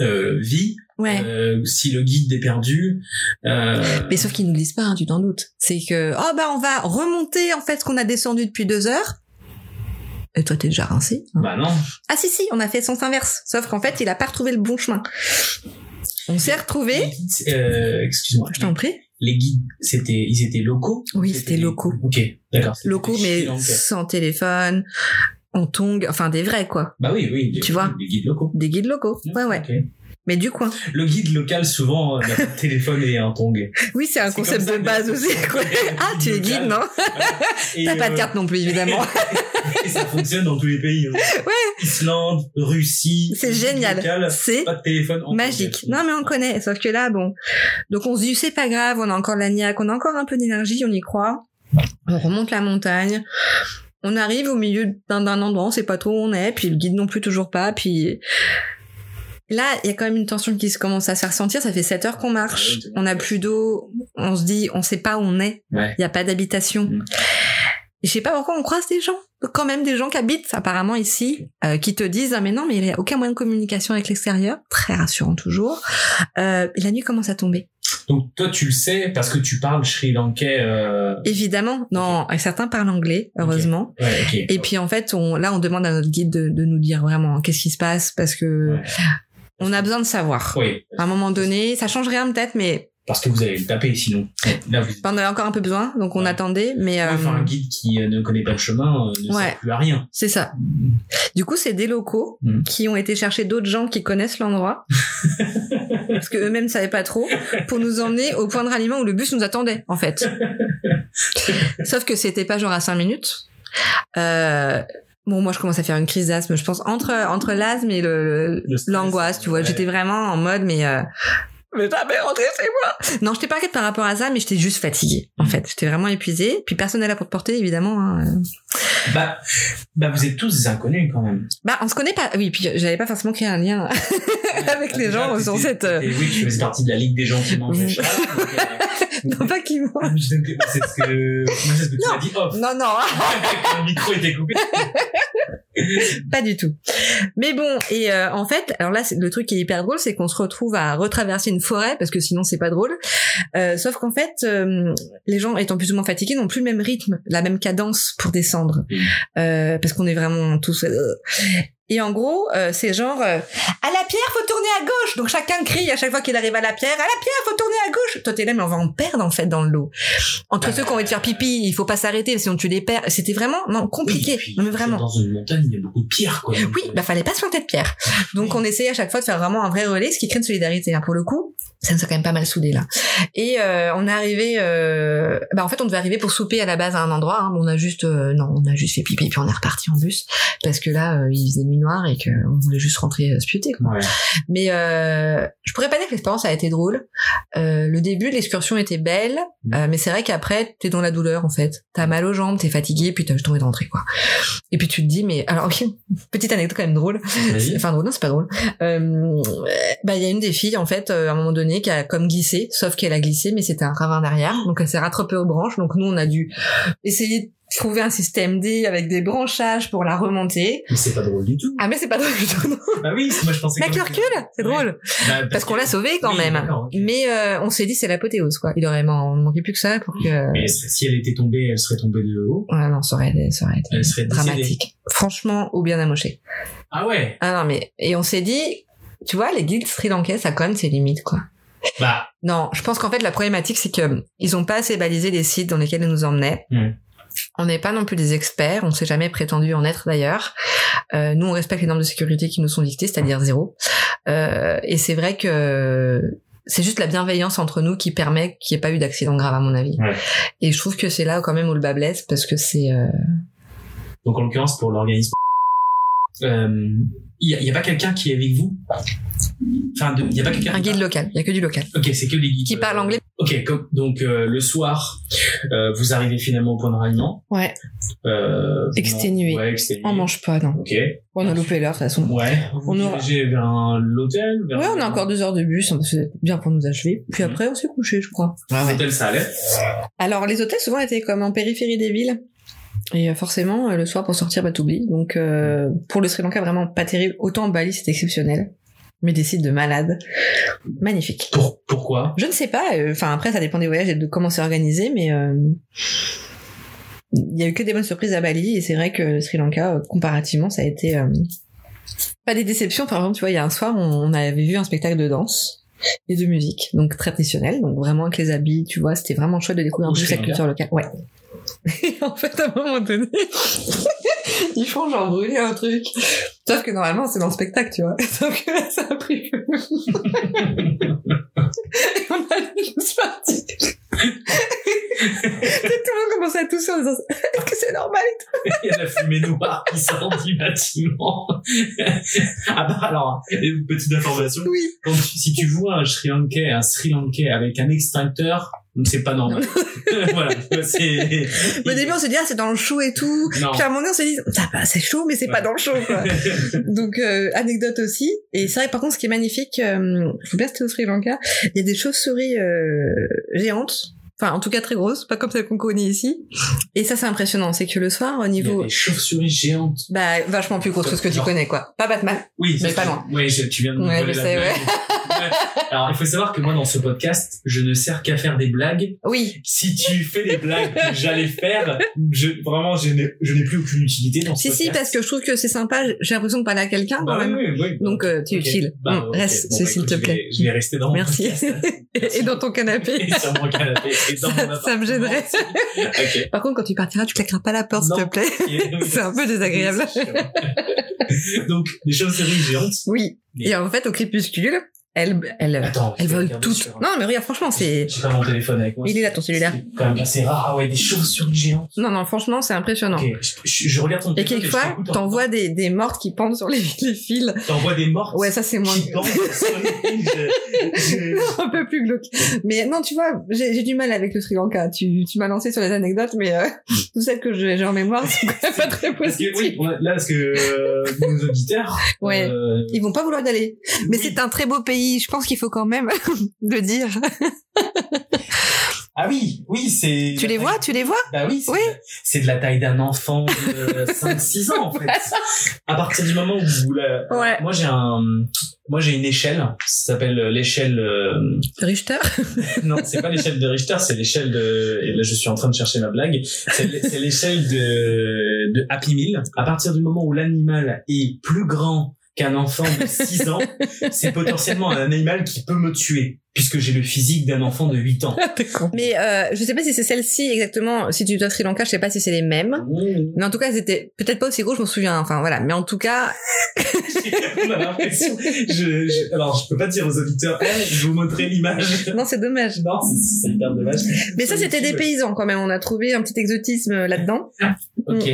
euh, vie, Ouais. si le guide est perdu, Mais sauf qu'ils nous le disent pas, hein, tu t'en doutes. C'est que, oh bah on va remonter en fait ce qu'on a descendu depuis deux heures. Et toi t'es déjà rincé. hein. bah non. Ah si si, on a fait sens inverse. Sauf qu'en fait il a pas retrouvé le bon chemin. On s'est euh, excuse-moi. Je t'en prie. Les guides, c'était, ils étaient locaux? Oui, c'était locaux. Ok, d'accord. Locaux mais sans téléphone, en tongs, enfin des vrais quoi. Bah oui, oui. des- Tu vois? Des guides locaux. Des guides locaux. Ouais ouais. Ok. Mais du coin. Le guide local souvent euh, n'a pas de <laughs> téléphone et un tong. Oui c'est un concept ça de base aussi quoi. Ah tu es guide non T'as pas de euh, carte non plus évidemment. <laughs> et ça fonctionne dans tous les pays. hein. Islande, Russie. C'est génial. C'est Pas de téléphone. magique. Non, mais on connaît. Sauf que là, bon. Donc on se dit, c'est pas grave, on a encore la niaque, on a encore un peu d'énergie, on y croit. On remonte la montagne. On arrive au milieu d'un d'un endroit, on sait pas trop où on est, puis le guide non plus toujours pas, puis là, il y a quand même une tension qui se commence à se faire sentir. Ça fait 7 heures qu'on marche, on n'a plus d'eau, on se dit, on sait pas où on est, Ouais. il y a pas d'habitation. Mm. Et je sais pas pourquoi on croise des gens, quand même des gens qui habitent apparemment ici, euh, qui te disent ah mais non mais il y a aucun moyen de communication avec l'extérieur, très rassurant toujours. Euh, et la nuit commence à tomber. Donc toi tu le sais parce que tu parles sri lankais. Euh... Évidemment, non, certains parlent anglais heureusement. Ouais. Et puis en fait, on, là on demande à notre guide de, de nous dire vraiment qu'est-ce qui se passe parce que Ouais. On a besoin de savoir. Oui, À un moment donné, ça change rien peut-être, mais parce que vous allez le taper sinon. Là vous. on avait encore un peu besoin, donc on Ouais. attendait. Mais euh, Enfin, un guide qui euh, ne connaît pas le chemin euh, ne Ouais. sert plus à rien. c'est ça. Du coup, c'est des locaux Mm. qui ont été chercher d'autres gens qui connaissent l'endroit. <laughs> parce que eux-mêmes savaient pas trop, pour nous emmener au point de ralliement où le bus nous attendait, en fait. <laughs> Sauf que c'était pas genre à 5 minutes. Euh, bon, moi, je commence à faire une crise d'asthme, je pense, entre, entre l'asthme et le, l'angoisse, tu vois. ouais. J'étais vraiment en mode, mais, euh, mais jamais rentrer chez moi. Non, j'étais pas inquiète par rapport à ça, mais j'étais juste fatiguée. En fait, j'étais vraiment épuisée. Puis personne n'est là pour te porter, évidemment. Hein. Bah, bah, vous êtes tous des inconnus quand même. Bah, on se connaît pas. Oui, puis j'avais pas forcément créé un lien <laughs> avec Bah, les gens sur cette. euh, t'étais- Oui, tu faisais partie de la ligue des gens qui mangent les chats. donc, euh, <laughs> Non, pas qui t'ai- <laughs> C'est ce que, moi, c'est ce que tu Non. m'as dit off. Non, non. Le micro était coupé. Pas du tout. Mais bon, et euh, en fait, alors là, le truc qui est hyper drôle, c'est qu'on se retrouve à retraverser une forêt parce que sinon c'est pas drôle. Euh, sauf qu'en fait, euh, les gens étant plus ou moins fatigués n'ont plus le même rythme, la même cadence pour descendre, Mm. euh, parce qu'on est vraiment tous. euh, et en gros, euh, c'est genre euh, à la pierre, faut tourner à gauche. Donc chacun crie à chaque fois qu'il arrive à la pierre, à la pierre, faut tourner à gauche. Toi t'es là, mais on va en perdre en fait dans le lot. Entre ceux qui ont envie de faire pipi, il faut pas s'arrêter, sinon tu les perds. C'était vraiment non compliqué. Oui, puis, non mais vraiment. Dans une montagne, il y a beaucoup de pierres, quoi. Oui, bah fallait pas se planter de pierre. Donc on essayait à chaque fois de faire vraiment un vrai relais, ce qui crée une solidarité. Hein. Pour le coup, ça nous a quand même pas mal soudés là. Et euh, on est arrivé, euh... bah en fait on devait arriver pour souper à la base à un endroit. Hein. mais On a juste, euh, non, on a juste fait pipi puis on est reparti en bus parce que là il faisait nuit noire et qu'on voulait juste rentrer se. Quoi. Ouais. Mais je pourrais pas dire que l'expérience a été drôle. Le début de l'excursion était belle, Mm. euh, mais c'est vrai qu'après t'es dans la douleur en fait. T'as mal aux jambes, t'es fatigué, puis t'as juste envie de rentrer quoi. Et puis tu te dis mais alors ok, <laughs> petite anecdote quand même drôle. Enfin drôle non c'est pas drôle. Bah il y a une des filles en fait à un moment donné qui a comme glissé, sauf qu'elle a glissé mais c'était un ravin derrière, donc elle s'est rattrapée aux branches. Donc nous on a dû essayer de trouver un système D avec des branchages pour la remonter. Mais c'est pas drôle du tout. Ah mais c'est pas drôle du tout. non. Bah oui, moi je pensais Avec que- le recul, c'est Ouais. drôle. Bah, Parce qu'on l'a sauvé quand Oui, même. Mais euh, on s'est dit c'est l'apothéose quoi. Il aurait manqué plus que ça pour que. Mais si elle était tombée, elle serait tombée de haut. Ouais non ça aurait, ça aurait été Elle serait décédée. dramatique. Franchement ou bien amoché. Ah ouais. Ah non mais et on s'est dit tu vois les guides sri lankais ça quand même ses limites quoi. Bah, Non, je pense qu'en fait la problématique c'est que ils ont pas assez balisé les sites dans lesquels ils nous emmenaient. Mm. On n'est pas non plus des experts, on s'est jamais prétendu en être d'ailleurs. Euh, nous on respecte les normes de sécurité qui nous sont dictées, c'est-à-dire zéro. Euh, et c'est vrai que c'est juste la bienveillance entre nous qui permet qu'il n'y ait pas eu d'accident grave à mon avis. Ouais. Et je trouve que c'est là quand même où le bas blesse parce que c'est euh, donc en l'occurrence pour l'organisme, euh, il y, a- il y a pas quelqu'un qui est avec vous? Enfin, il y a pas quelqu'un. un guide local, il y a que du local. Ok, c'est que les guides. Qui parle anglais Ok, comme- donc euh, le soir, euh, vous arrivez finalement au point de ralliement. Ouais. Euh, Exténué. Ouais, exténué. On mange pas non. Ok. On a loupé l'heure de toute façon. Ouais. Vous On aura- dirigez vers l'hôtel. vers Ouais, on a encore deux heures de bus, c'est bien pour nous achever. Puis Mhm. après, on s'est couché, je crois. L'hôtel, ça allait. Alors, les hôtels, souvent, étaient comme en périphérie des villes. Et euh, forcément, euh, le soir, pour sortir, bah, t'oublies. Donc, euh, pour le Sri Lanka, vraiment pas terrible. Autant Bali, c'est exceptionnel. Mais des sites de malades. Magnifique. Pour, pourquoi? Je ne sais pas. Enfin, après, ça dépend des voyages et de comment c'est organisé, mais... euh, Il y a eu que des bonnes surprises à Bali, et c'est vrai que le Sri Lanka, comparativement, ça a été... euh, Pas des déceptions. Par exemple, tu vois, il y a un soir, on, on avait vu un spectacle de danse et de musique, donc très traditionnel, donc vraiment avec les habits, tu vois, c'était vraiment chouette de découvrir sa Lanka. culture locale. Ouais. Et <laughs> en fait, à un moment donné, <laughs> ils font genre brûler un truc. Sauf que normalement, c'est dans le spectacle, tu vois. <laughs> Sauf que là, ça a pris. Et on a juste parti. Et tout le monde commençait à tousser en disant Est-ce que c'est normal Il y a la fumée noire qui sort du bâtiment. ah bah alors, petite information. Oui. Quand si tu vois un Sri Lankais, un Sri Lankais avec un extincteur, c'est pas normal. <laughs> <laughs> voilà, c'est. Au début, on s'est dit Ah, c'est dans le chaud et tout. Non. Puis à un moment donné, on s'est dit Ça va, c'est chaud, mais c'est pas dans le chaud, quoi. <laughs> Donc, euh, anecdote aussi. Et c'est vrai, par contre, ce qui est magnifique, euh, je vous bien c'était au Sri Lanka, il y a des chauves-souris euh, géantes. Enfin, en tout cas très grosses, pas comme celles qu'on connaît ici. Et ça, c'est impressionnant. C'est que le soir, au Il y a niveau... des chauves-souris géantes. Bah, vachement plus grosses que ce que tu connais, quoi. Pas Batman. Oui, Mais pas loin. Oui, je- tu viens de me Ouais, je sais. Ouais. Alors, il faut savoir que moi, dans ce podcast, je ne sers qu'à faire des blagues. Oui. Si tu fais les blagues que j'allais faire, je, vraiment, je n'ai, je n'ai plus aucune utilité dans ce Si, si, podcast. parce que je trouve que c'est sympa. J'ai l'impression de parler à quelqu'un, quand Bah même. oui, oui, oui. Donc, euh, t'es Ok. utile. Bah, reste, Bon, bah, s'il te plaît. Je vais rester dans mon Merci. podcast. <laughs> Et dans ton canapé. Et sur mon canapé. Et dans Ça- mon ça me gênerait. Par contre, quand tu partiras, tu claqueras pas la porte, s'il te plaît. <laughs> C'est un peu désagréable. <laughs> Donc, des chauves-souris géantes. Oui. Et en fait, au crépuscule, elles, elles, Attends, regarder toutes. sur- Non, mais regarde, franchement, c'est. J'ai pas mon téléphone avec moi. Il est là ton cellulaire. C'est quand même assez rare. Ah ouais, des chauves-souris géantes. Non, non, franchement, c'est impressionnant. Ok, je, je- regarde ton Et téléphone. quelquefois, je t'écoute en t'en même vois des, des mortes qui pendent sur les, <laughs> les fils. T'envoies des morts. Ouais, ça c'est moins. qui pendent sur les fils. <laughs> Je- je- <laughs> un peu plus glauque. Mais non, tu vois, j'ai j'ai du mal avec le Sri Lanka. Tu, tu m'as lancé sur les anecdotes, mais euh, tout celles que j'ai j'ai en mémoire même pas très positives. oui, là, parce que euh, nos auditeurs. Ouais. euh, Ils vont pas vouloir y aller. Mais oui. c'est un très beau pays. Je pense qu'il faut quand même <laughs> le dire. Ah oui, oui, c'est. Tu les vois, tu les vois? Bah oui, c'est Oui. c'est de la taille d'un enfant de <laughs> 5-6 ans en fait. À partir du moment où la- Ouais. moi j'ai un moi j'ai une échelle, ça s'appelle l'échelle euh, Richter? <laughs> non, c'est pas l'échelle de Richter, c'est l'échelle de et là je suis en train de chercher ma blague, c'est l'échelle de de Happy Meal. À partir du moment où l'animal est plus grand qu'un enfant de 6 ans, c'est potentiellement un animal qui peut me tuer puisque j'ai le physique d'un enfant de 8 ans. Mais euh, je sais pas si c'est celle-ci exactement. Si tu dois Sri Lanka, je sais pas si c'est les mêmes. Mais en tout cas, elles étaient peut-être pas aussi gros, je m'en souviens. Enfin voilà. Mais en tout cas, <laughs> On a l'impression. Je, je, alors, je peux pas dire aux auditeurs, Eh, je vous montrer l'image. non, c'est dommage. Non, c'est c'est hyper dommage. Mais ça, c'était des paysans quand même. On a trouvé un petit exotisme là-dedans. Ok. <laughs>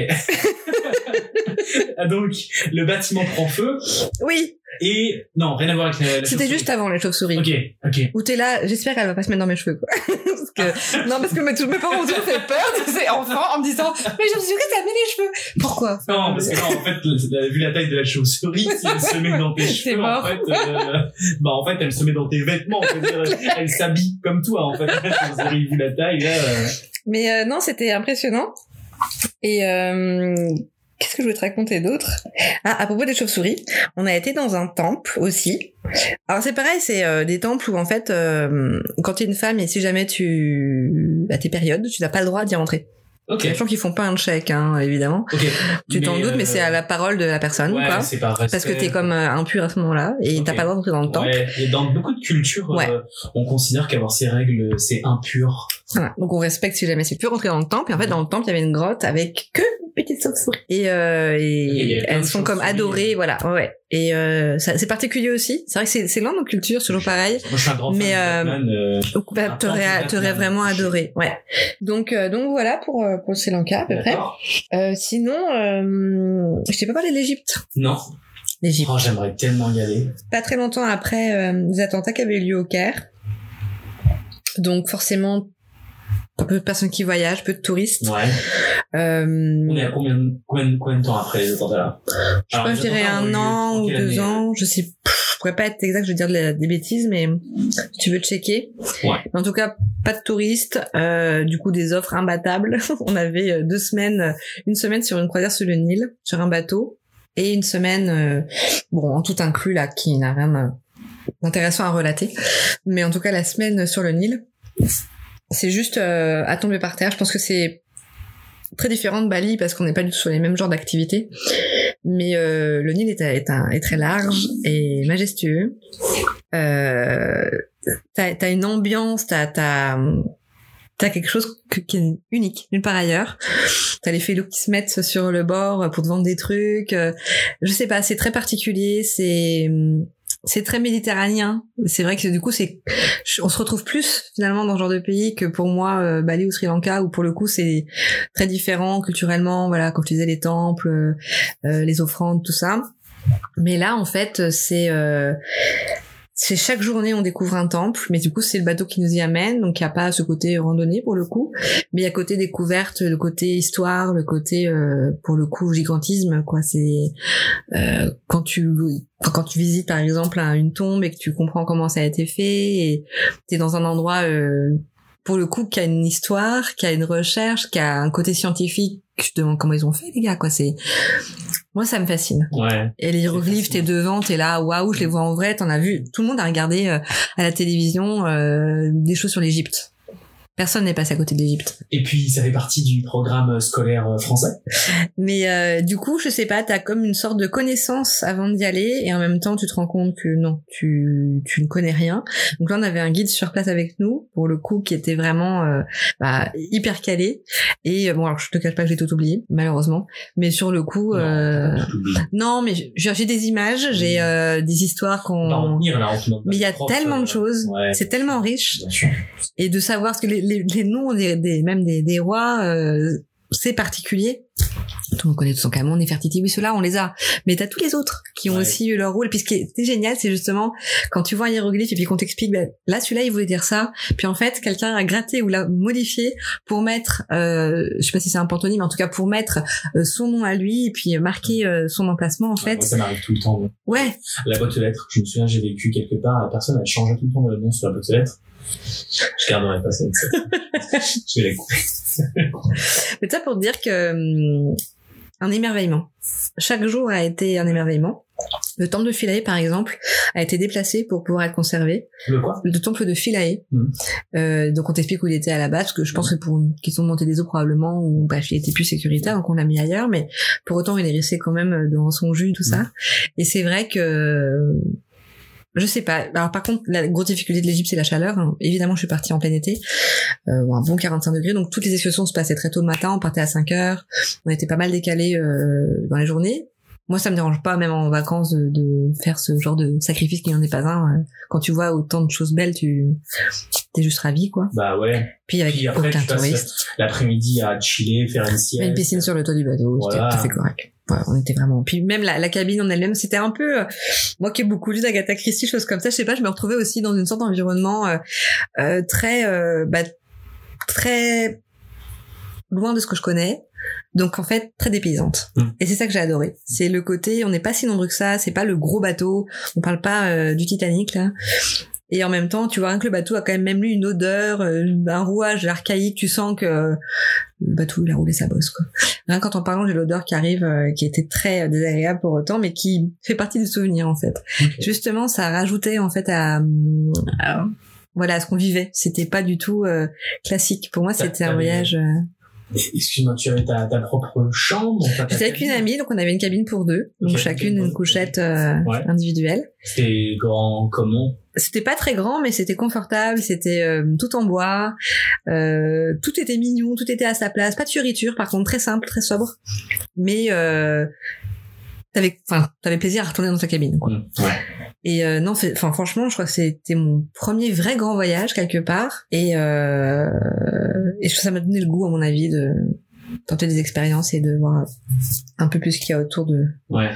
ah, donc, le bâtiment prend feu Oui, et non, rien à voir avec la. la c'était juste avant les chauves-souris. Ok, ok. Où t'es là, j'espère qu'elle va pas se mettre dans mes cheveux, quoi. <laughs> parce que, non, parce que mes, mes parents ont toujours fait peur de ces enfants en me disant, mais je me suis dit que t'as mis les cheveux. Pourquoi? Non, parce que non, en fait, vu la taille de la chauve-souris, si elle se met dans tes <laughs> cheveux, en mort. fait, euh, bah, en fait, elle se met dans tes vêtements, dire, <laughs> elle, s'habille comme toi, en fait. Chauve-souris, vu la taille, là, euh, Mais euh, non, c'était impressionnant. Et euh, qu'est-ce que je voulais te raconter d'autre? Ah, à propos des chauves-souris, on a été dans un temple aussi. Alors c'est pareil, c'est euh, des temples où en fait, euh, quand t'es une femme et si jamais tu à tes périodes, tu n'as pas le droit d'y rentrer. Ok. Sachant qu'ils font pas un check, hein, évidemment. Ok. Tu t'en doutes, mais c'est à euh, la parole de la personne, ouais, quoi. par Parce que t'es comme euh, impur à ce moment-là et Ok. t'as pas le droit d'entrer dans le temple. Ouais, et dans beaucoup de cultures, Ouais. euh, on considère qu'avoir ces règles, c'est impur. Voilà. Donc on respecte si jamais c'est tu peux rentrer dans le temple. Et en fait, dans le temple, il y avait une grotte avec que petite chauve-souris. Et, euh, et elles de sont comme adorées, voilà. Ouais. Et euh, ça- c'est particulier aussi. C'est vrai que c'est c'est loin de nos cultures, toujours pareil. Moi, je suis un grand Mais, fan de euh, Batman, euh, bah, t'aurais temple t'aurais Batman. vraiment adoré. Ouais. Donc euh, donc voilà pour euh, pour le Sri Lanka à peu près. Euh, sinon, euh, je t'ai pas parlé de l'Égypte. Non. L'Égypte. Oh, j'aimerais tellement y aller. Pas très longtemps après euh, les attentats qui avaient eu lieu au Caire. Donc forcément, peu de personnes qui voyagent, peu de touristes. Ouais. Euh, On est à combien, combien, combien de temps après les attentats là je sais pas, je dirais un an ou deux ans. Je sais, je pourrais pas être exact, je veux dire des bêtises, mais si tu veux checker. Ouais. Mais en tout cas, pas de touristes. Euh, du coup, des offres imbattables. <laughs> On avait euh, deux semaines, euh, une semaine sur une croisière sur le Nil, sur un bateau, et une semaine, euh, bon, en tout inclus là, qui n'a rien d'intéressant à relater. Mais en tout cas, la semaine sur le Nil, c'est juste euh, à tomber par terre. Je pense que c'est très différent de Bali parce qu'on n'est pas du tout sur les mêmes genres d'activités. Mais euh, le Nil est, est, est très large et majestueux. Euh, t'as as une ambiance, t'as quelque chose qui est unique nulle part ailleurs. T'as les félos qui se mettent sur le bord pour te vendre des trucs. Euh, Je sais pas, c'est très particulier. C'est c'est très méditerranéen. C'est vrai que du coup, c'est on se retrouve plus finalement dans ce genre de pays que pour moi euh, Bali ou Sri Lanka où pour le coup c'est très différent culturellement. Voilà, comme tu disais les temples, euh, les offrandes, tout ça. Mais là, en fait, c'est euh, c'est chaque journée on découvre un temple, mais du coup c'est le bateau qui nous y amène, donc il n'y a pas ce côté randonnée pour le coup, mais il y a côté découverte, le côté histoire, le côté euh, pour le coup gigantisme quoi. C'est euh, quand tu quand tu visites par exemple un- une tombe et que tu comprends comment ça a été fait et t'es dans un endroit euh, pour le coup qui a une histoire, qui a une recherche, qui a un côté scientifique. Je te demande comment ils ont fait les gars quoi. C'est moi ça me fascine. Ouais. Et les hiéroglyphes, t'es devant, t'es là, waouh, je les vois en vrai, t'en as vu. Tout le monde a regardé euh, à la télévision euh, des choses sur l'Égypte. Personne n'est passé à côté de l'Égypte. Et puis, ça fait partie du programme scolaire euh, français. Mais euh, du coup, je sais pas, t'as comme une sorte de connaissance avant d'y aller, et en même temps, tu te rends compte que non, tu, tu ne connais rien. Donc là, on avait un guide sur place avec nous, pour le coup, qui était vraiment euh, bah, hyper calé. Et bon, alors je te cache pas que j'ai tout oublié, malheureusement. Mais sur le coup, Non, euh, mais j'ai des images, j'ai des histoires qu'on. Mais il y a tellement de choses, ouais, c'est tellement riche, et de savoir ce que les, les, les noms des, des même des, des rois, euh, c'est particulier. Tout le monde connaît Toutankhamon, Nefertiti, oui, ceux-là, on les a. Mais t'as tous les autres qui ont Ouais. aussi eu leur rôle. Puis ce qui était génial, c'est justement quand tu vois un hiéroglyphe et puis qu'on t'explique, ben, là, celui-là, il voulait dire ça. Puis en fait, quelqu'un a gratté ou l'a modifié pour mettre, euh, je sais pas si c'est un pantonyme, mais en tout cas pour mettre euh, son nom à lui et puis marquer euh, son emplacement, en Ouais, fait. moi, ça m'arrive tout le temps. Ouais, La boîte aux lettres. Je me souviens, j'ai vécu quelque part, la personne, elle changeait tout le temps le nom sur la boîte aux lettres. Je garderai pas cette Je vais la couper. Mais ça pour dire que hum, un émerveillement. Chaque jour a été un émerveillement. Le temple de Philae, par exemple, a été déplacé pour pouvoir être conservé. Le quoi? Le temple de Philae. Mhm. Euh, donc on t'explique où il était à la base, parce que je pense que pour question de montée des eaux probablement, ou bref, il était plus sécuritaire, donc on l'a mis ailleurs, mais pour autant il est resté quand même dans son jus, tout ça. Et c'est vrai que je sais pas. Alors par contre, la grosse difficulté de l'Égypte, c'est la chaleur. hein. Évidemment, je suis partie en plein été, euh, bon, un bon 45 degrés, donc toutes les excursions se passaient très tôt le matin. On partait à 5 heures. On était pas mal décalés euh, dans la journée. Moi, ça me dérange pas, même en vacances, de, de faire ce genre de sacrifice qui n'en est pas un. Euh, Quand tu vois autant de choses belles, tu t'es juste ravi, quoi. Bah ouais. Puis avec Puis après, aucun touriste. l'après-midi à chiller, faire une sieste. Une piscine sur le toit du bateau, Voilà. c'était tout à fait correct. Ouais, on était vraiment. Puis même la, la cabine en elle-même, c'était un peu. euh, moi qui ai beaucoup lu d'Agatha Christie, choses comme ça, je sais pas, je me retrouvais aussi dans une sorte d'environnement euh, euh, très, euh, bah, très loin de ce que je connais. Donc en fait très dépaysante. Mm. Et c'est ça que j'ai adoré. C'est le côté, on n'est pas si nombreux que ça. C'est pas le gros bateau. On parle pas euh, du Titanic là. Et en même temps, tu vois que le bateau a quand même même lui une odeur, euh, un rouage archaïque. Tu sens que euh, le bateau il a roulé sa bosse quoi. Rien qu'en en parlant, j'ai l'odeur qui arrive, euh, qui était très euh, désagréable pour autant, mais qui fait partie du souvenir en fait. Justement, ça rajoutait en fait à, à- voilà à ce qu'on vivait. C'était pas du tout euh, classique. Pour moi, c'était un voyage. euh, Excuse-moi, tu avais ta, ta propre chambre J'étais avec une amie, donc on avait une cabine pour deux, donc chacune une couchette euh, Ouais. individuelle. C'était grand comment? C'était pas très grand, mais c'était confortable. C'était euh, tout en bois, euh, tout était mignon, tout était à sa place. Pas de fioritures, par contre, très simple, très sobre. Mais euh, t'avais, enfin, t'avais plaisir à retourner dans ta cabine. Quoi. Mm, Ouais. Et euh, non, enfin franchement, je crois que c'était mon premier vrai grand voyage quelque part. Et euh, et ça m'a donné le goût, à mon avis, de tenter des expériences et de voir un peu plus ce qu'il y a autour de, Ouais.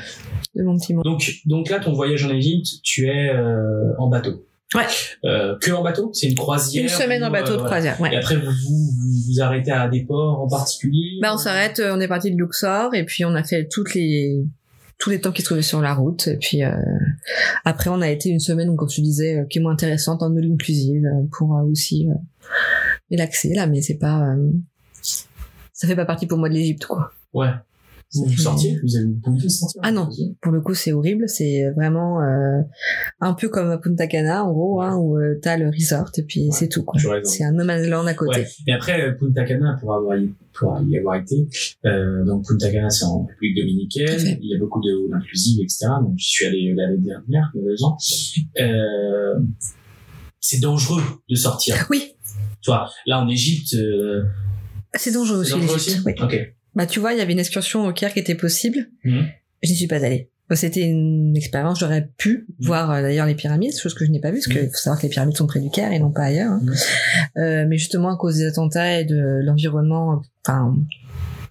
de mon petit monde. Donc, donc là, ton voyage en Égypte, tu es euh, en bateau. Ouais. Euh, que en bateau? C'est une croisière Une semaine ou, en bateau euh, de voilà. croisière, ouais. Et après, vous vous, vous arrêtez à des ports en particulier? Bah on s'arrête, euh, on est parti de Luxor et puis on a fait toutes les tous les temps qui se trouvaient sur la route et puis euh, après on a été une semaine donc comme tu disais euh, qui est moins intéressante en all inclusive euh, pour euh, aussi euh, relaxer là mais c'est pas euh, ça fait pas partie pour moi de l'Égypte quoi. Ouais. Vous, sortiez Vous avez vous sortir Ah non. Pour le coup c'est horrible, c'est vraiment euh, un peu comme à Punta Cana en gros hein, où euh, t'as le resort et puis c'est tout quoi. C'est un no man's land à côté. Ouais. Et après, euh, Punta Cana, pour avoir y, pour y avoir été, euh, donc Punta Cana, c'est en République dominicaine. Il y a beaucoup de halls inclusives, etc. Donc, je suis allé l'année dernière, il y a deux ans. Euh, c'est dangereux de sortir. Oui, Tu vois, là en Égypte, euh, c'est dangereux aussi dangereux aussi. Oui. Bah tu vois, il y avait une excursion au Caire qui était possible. Mhm. Je n'y suis pas allée. C'était une expérience, j'aurais pu Mhm. voir euh, d'ailleurs les pyramides, chose que je n'ai pas vue, parce qu'il Mhm. faut savoir que les pyramides sont près du Caire et non pas ailleurs. hein. Euh, mais justement à cause des attentats et de l'environnement, enfin,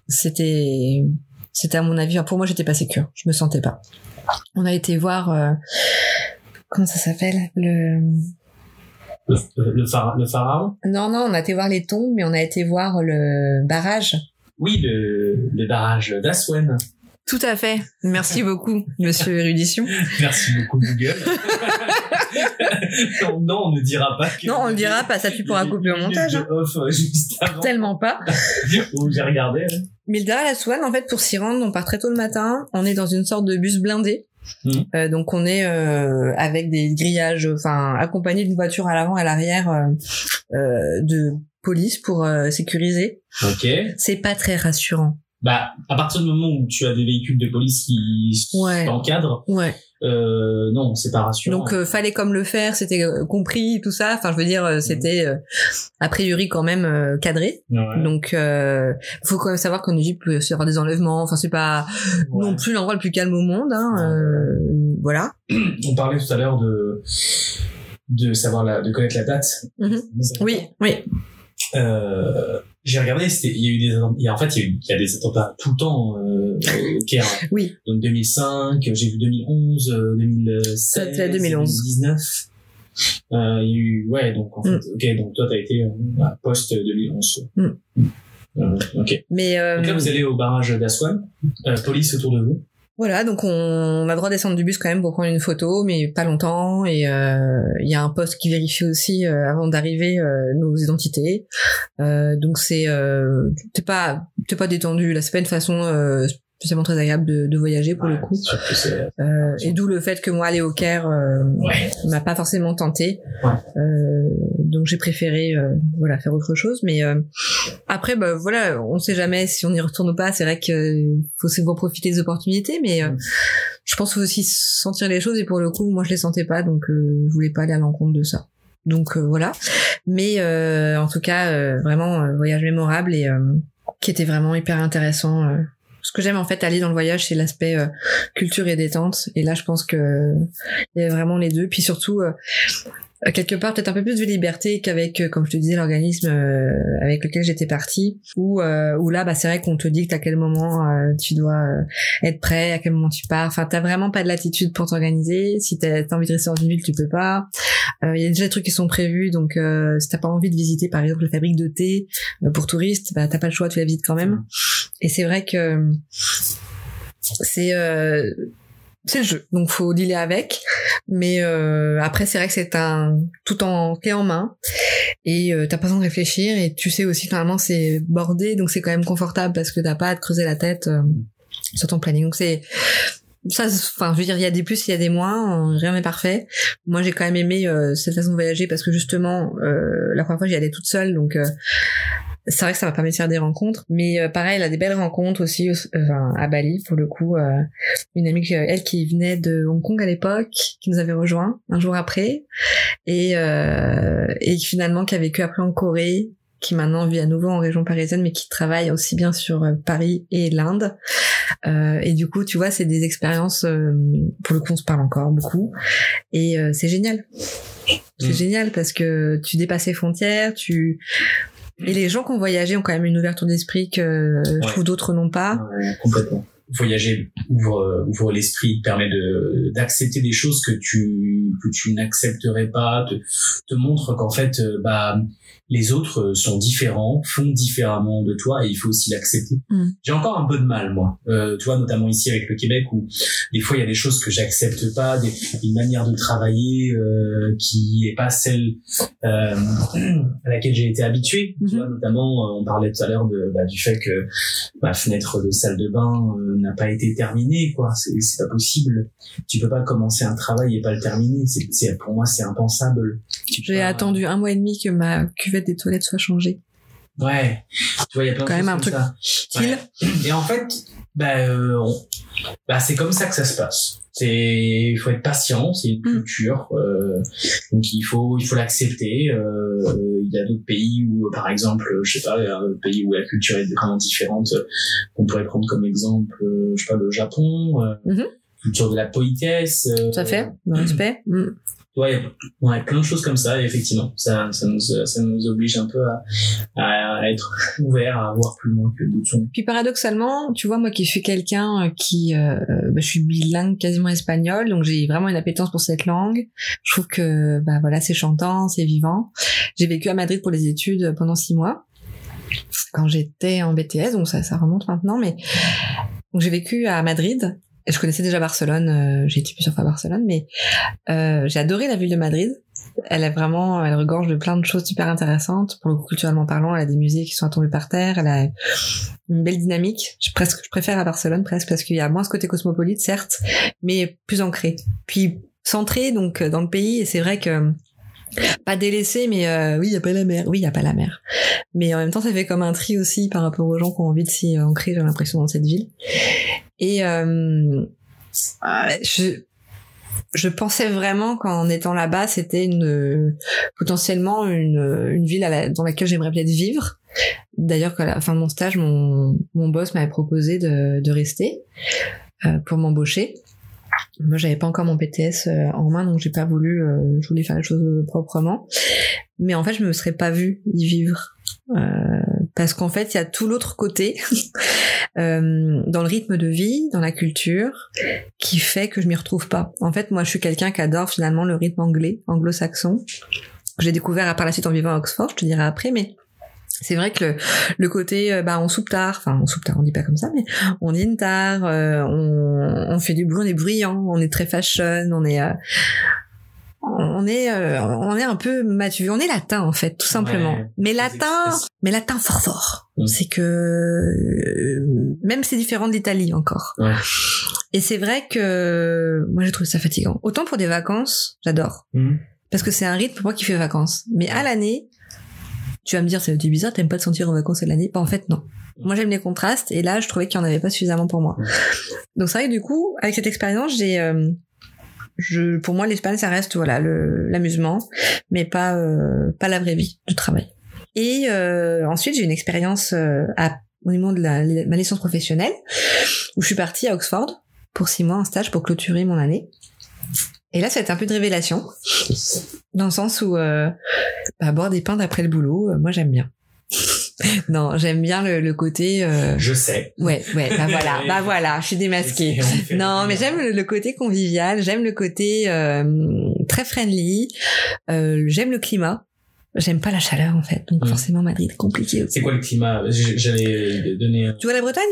c'était, c'était à mon avis, pour moi j'étais pas sécure, je me sentais pas. On a été voir, euh, comment ça s'appelle? Le, Le, le, phara- le pharaon? non non, on a été voir les tombes, mais on a été voir le barrage. Oui, le, le barrage d'Aswen. Tout à fait. Merci <laughs> beaucoup, Monsieur Érudition. Merci beaucoup Google. <laughs> non, non, on ne dira pas que. Non, on le dira pas, ça tu pourras couper au montage. hein. De off juste avant. Tellement pas. <laughs> où j'ai regardé. hein. Mais le Dar el Aswan, en fait, pour s'y rendre, on part très tôt le matin. On est dans une sorte de bus blindé. Mhm. Euh, donc on est euh, avec des grillages, enfin accompagné d'une voiture à l'avant et à l'arrière euh, de police pour sécuriser. Ok. C'est pas très rassurant. Bah, à partir du moment où tu as des véhicules de police qui Ouais. t'encadrent, Ouais. Euh, non, c'est pas rassurant. Donc euh, fallait comme le faire, c'était euh, compris tout ça. Enfin je veux dire, euh, c'était a priori quand même cadré. Ouais. Donc faut quand même savoir qu'en Égypte il peut y avoir des enlèvements. Enfin c'est pas Ouais. non plus l'endroit le plus calme au monde. Hein, voilà. <clears throat> On parlait tout à l'heure de de savoir la, de connaître la date. Mhm. Oui, oui. Euh, j'ai regardé, c'était, il y a eu des, il y a, en fait, il y a, eu- il y a des attentats tout le temps euh, au Caire. <laughs> Oui. Donc 2005, j'ai vu 2011, euh, 2016, C'était 2011. 2019. Euh, il y a eu, ouais, donc en fait, Mm. ok, donc toi t'as été euh, post 2011. Mm. Euh, ok. Mais euh, Donc là vous allez au barrage d'Aswan, euh, police autour de vous. Voilà, donc on, on a droit de descendre du bus quand même pour prendre une photo, mais pas longtemps. Et euh, il y a un poste qui vérifie aussi euh, avant d'arriver euh, nos identités. Euh, donc c'est euh, t'es pas t'es pas détendu. Là, c'est pas une façon euh, spécialement très agréable de, de voyager pour le coup. c'est- Euh, et d'où le fait que moi aller au Caire euh, Ouais. m'a pas forcément tenté. Ouais. Euh, donc j'ai préféré euh, voilà faire autre chose. Mais euh, après bah voilà, on sait jamais si on y retourne ou pas. C'est vrai que faut savoir profiter des opportunités, mais euh, Mm. je pense faut aussi sentir les choses. Et pour le coup, moi je les sentais pas, donc euh, je voulais pas aller à l'encontre de ça. Donc euh, voilà. Mais euh, en tout cas, euh, vraiment euh, voyage mémorable et euh, qui était vraiment hyper intéressant. euh. Que j'aime en fait aller dans le voyage, c'est l'aspect euh, culture et détente. Et là, je pense que il y a vraiment les deux. Puis surtout, euh, quelque part, peut-être un peu plus de liberté qu'avec, euh, comme je te disais, l'organisme euh, avec lequel j'étais partie. Où, euh, où là, bah, c'est vrai qu'on te dit à quel moment euh, tu dois euh, être prêt, à quel moment tu pars. Enfin, t'as vraiment pas de latitude pour t'organiser. Si t'as envie de rester dans une ville, tu peux pas. Euh, Il y a déjà des trucs qui sont prévus, donc euh, si t'as pas envie de visiter, par exemple, la fabrique de thé euh, pour touristes, bah, t'as pas le choix, tu la visites quand même. Et c'est vrai que c'est euh, c'est le jeu, donc faut dealer avec. Mais euh, après, c'est vrai que c'est un tout en clé en main et euh, t'as pas besoin de réfléchir et tu sais aussi que normalement c'est bordé, donc c'est quand même confortable parce que t'as pas à te creuser la tête euh, sur ton planning. Donc c'est ça, enfin, je veux dire, il y a des plus, il y a des moins, rien n'est parfait. Moi, j'ai quand même aimé euh, cette façon de voyager parce que justement, euh, la première fois, j'y allais toute seule, donc euh, c'est vrai que ça m'a permis de faire des rencontres. Mais euh, pareil, elle a des belles rencontres aussi, euh, enfin, à Bali, pour le coup. euh, une amie, que- elle, qui venait de Hong Kong à l'époque, qui nous avait rejoint un jour après, et, euh, et qui finalement qui a vécu après en Corée, qui maintenant vit à nouveau en région parisienne, mais qui travaille aussi bien sur euh, Paris et l'Inde. Euh, et du coup, tu vois, c'est des expériences, euh, pour le coup, on se parle encore beaucoup. Et euh, c'est génial. C'est Mm. génial parce que tu dépasses les frontières, tu... Et les gens qui ont voyagé ont quand même une ouverture d'esprit que je Ouais. trouve d'autres n'ont pas. Ouais, complètement. Voyager ouvre euh, ouvre l'esprit, permet de d'accepter des choses que tu que tu n'accepterais pas, te, te montre qu'en fait euh, bah les autres euh, sont différents, font différemment de toi et il faut aussi l'accepter. Mm. J'ai encore un peu de mal moi, euh, tu vois notamment ici avec le Québec où des fois il y a des choses que j'accepte pas, des une manière de travailler euh, qui est pas celle euh, <clears throat> à laquelle j'ai été habitué. Tu Mhm. vois notamment euh, on parlait tout à l'heure de bah, du fait que ma fenêtre de salle de bain euh, n'a pas été terminée quoi c'est c'est pas possible tu peux pas commencer un travail et pas le terminer c'est c'est pour moi c'est impensable Tu J'ai attendu un mois et demi que ma cuvette des toilettes soit changée. ouais tu vois il y a plein Quand de même un truc. Ouais. et en fait bah, euh, bah c'est comme ça que ça se passe c'est il faut être patient c'est une Mm. culture euh, donc il faut il faut l'accepter euh, il y a d'autres pays où par exemple je sais pas il y a un pays où la culture est vraiment différente qu'on pourrait prendre comme exemple je sais pas le Japon Mhm. culture de la politesse Tout à fait, le respect. Mm. Ouais, il y a- ouais, plein de choses comme ça, effectivement. Ça, ça nous, ça nous oblige un peu à, à être ouverts, à voir plus loin que d'autres. Puis paradoxalement, tu vois, moi qui suis quelqu'un euh, qui, euh, bah, je suis bilingue quasiment espagnol, donc j'ai vraiment une appétence pour cette langue. Je trouve que, bah voilà, c'est chantant, c'est vivant. J'ai vécu à Madrid pour les études pendant six mois quand j'étais en BTS, donc ça, ça remonte maintenant, mais j'ai vécu à Madrid. Je connaissais déjà Barcelone, euh, j'ai été plusieurs fois à Barcelone, mais euh, j'ai adoré la ville de Madrid. Elle est vraiment, elle regorge de plein de choses super intéressantes. Pour le coup, culturellement parlant, elle a des musées qui sont à tomber par terre. Elle a une belle dynamique. Je presque, je préfère à Barcelone presque parce qu'il y a moins ce côté cosmopolite, certes, mais plus ancré. Puis centré donc dans le pays. Et c'est vrai que pas délaissé, mais euh, oui, il y a pas la mer. Oui, il y a pas la mer. Mais en même temps, ça fait comme un tri aussi par rapport aux gens qui ont envie de s'y ancrer. J'ai l'impression dans cette ville. Et euh, je je pensais vraiment qu'en étant là-bas, c'était une potentiellement une, une ville dans laquelle j'aimerais peut-être vivre. D'ailleurs, qu'à la fin de mon stage, mon, mon boss m'avait proposé de, de rester euh, pour m'embaucher. Moi, j'avais pas encore mon PTS euh, en main, donc j'ai pas voulu. Euh, je voulais faire les choses proprement. Mais en fait, je me serais pas vue y vivre. Euh, parce qu'en fait, il y a tout l'autre côté <laughs> euh, dans le rythme de vie, dans la culture, qui fait que je m'y retrouve pas. En fait, moi, je suis quelqu'un qui adore finalement le rythme anglais, anglo-saxon. J'ai découvert par la suite en vivant à Oxford, je te dirai après, mais c'est vrai que le, côté euh, bah on soupe tard enfin on soupe tard on dit pas comme ça mais on dîne tard euh, on, on, fait du bruit on est bruyant on est très fashion on est on est euh, on est un peu mature on est latin en fait tout simplement. Mais latin mais latin fort fort. Mm. c'est que euh, même c'est différent de l'Italie encore. Ouais. et c'est vrai que moi j'ai trouvé ça fatigant. Autant pour des vacances j'adore. Mm. parce que c'est un rythme pour moi qui fait vacances. Mais à l'année tu vas me dire c'est bizarre t'aimes pas te sentir en vacances à l'année? Pas bah, en fait non. Moi j'aime les contrastes et là je trouvais qu'il y en avait pas suffisamment pour moi. Donc c'est vrai que du coup avec cette expérience j'ai euh, je, pour moi, l'Espagne, ça reste voilà l'amusement, mais pas euh, pas la vraie vie du travail. Et euh, ensuite, j'ai une expérience euh, à, au niveau de la, ma licence professionnelle, où je suis partie à Oxford pour six mois en stage pour clôturer mon année. Et là, c'était un peu de révélation, dans le sens où euh, bah, boire des pains d'après le boulot, euh, moi j'aime bien. <laughs> non, j'aime bien le, le côté. Euh... Je sais. Ouais, ouais. Bah voilà, <laughs> bah voilà, je suis démasquée. Non, mais j'aime le, côté convivial, j'aime le côté euh, très friendly, euh, j'aime le climat. J'aime pas la chaleur en fait, donc mm. forcément Madrid compliqué. C'est quoi le climat? J'allais donner. Tu vois la Bretagne?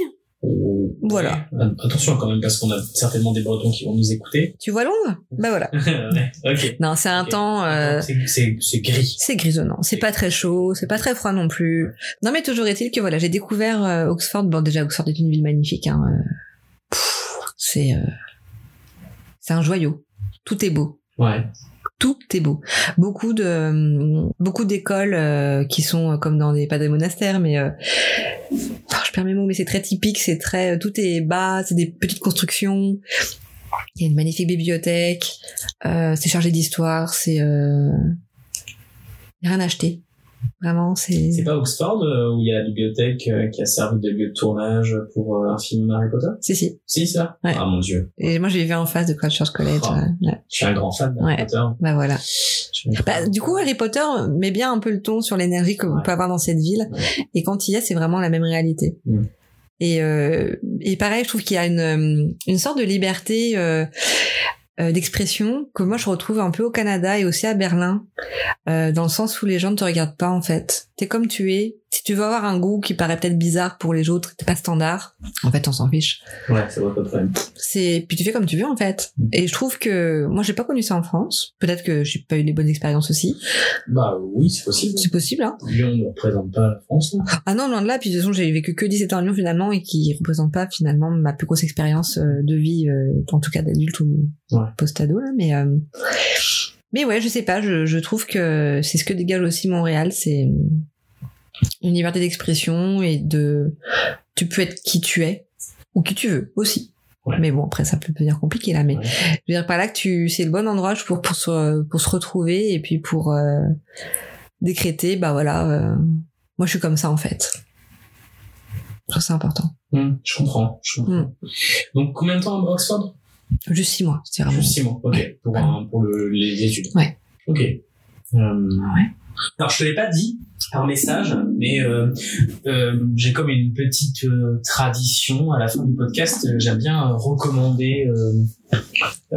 Voilà. Attention quand même parce qu'on a certainement des Bretons qui vont nous écouter. Tu vois Londres Bah voilà. <laughs> ok. Non, c'est un temps. Euh... C'est gris. C'est grisonnant. C'est pas très chaud, c'est pas très froid non plus. Non mais toujours est-il que voilà, j'ai découvert euh, Oxford. Bon déjà Oxford est une ville magnifique. Hein. Euh, c'est euh, c'est un joyau. Tout est beau. Ouais tout est beau. Beaucoup de beaucoup d'écoles euh, qui sont comme dans des pas des monastères mais euh, je perds mes mais c'est très typique, c'est très tout est bas, c'est des petites constructions. Il y a une magnifique bibliothèque, euh, c'est chargé d'histoire, c'est euh, rien à acheter. Vraiment, c'est. C'est pas Oxford euh, où il y a la bibliothèque euh, qui a servi de lieu de tournage pour euh, un film Harry Potter? Si, si. Si, ça? Ouais. Ah mon dieu. Et moi, j'ai vu en face de Christchurch College. Oh, ouais. Je suis un grand fan d'Harry ouais. Potter. Bah voilà. Bah, du coup, Harry Potter met bien un peu le ton sur l'énergie qu'on peut avoir dans cette ville. Et quand il y est, c'est vraiment la même réalité. Mm. Et, et pareil, je trouve qu'il y a une, une sorte de liberté d'expression que moi je retrouve un peu au Canada et aussi à Berlin, euh, dans le sens où les gens ne te regardent pas en fait. T'es comme tu es. Si tu veux avoir un goût qui paraît peut-être bizarre pour les autres, t'es pas standard. En fait, on s'en fiche. Ouais, c'est vrai, pas de problème. C'est puis tu fais comme tu veux en fait. Mm. Et je trouve que moi j'ai pas connu ça en France. Peut-être que j'ai pas eu les bonnes expériences aussi. Bah oui, c'est possible. C'est possible. Hein. Lyon ne représente pas la France. Là. Ah non, loin de là. Puis de toute façon, j'ai vécu que 17 ans à Lyon finalement et qui représente pas finalement ma plus grosse expérience euh, de vie, euh, en tout cas d'adulte ou ouais. post-ado là. Mais euh... mais ouais, je sais pas. Je, je trouve que c'est ce que dégage aussi Montréal, c'est une liberté d'expression et de tu peux être qui tu es ou qui tu veux aussi. Ouais. mais bon après ça peut devenir compliqué là mais ouais. je veux dire par là que tu c'est le bon endroit pour pour se pour se retrouver et puis pour euh, décréter bah voilà euh, moi je suis comme ça en fait. Je trouve c'est important. Mmh, je comprends, je comprends. Mmh. donc combien de temps à Oxford? Juste six mois c'est vraiment juste six mois ok. Ouais. pour un, pour le, les études. Ouais. Ok. Euh, ouais alors je te l'ai pas dit par message, mais euh, euh, j'ai comme une petite euh, tradition à la fin du podcast. j'aime bien recommander,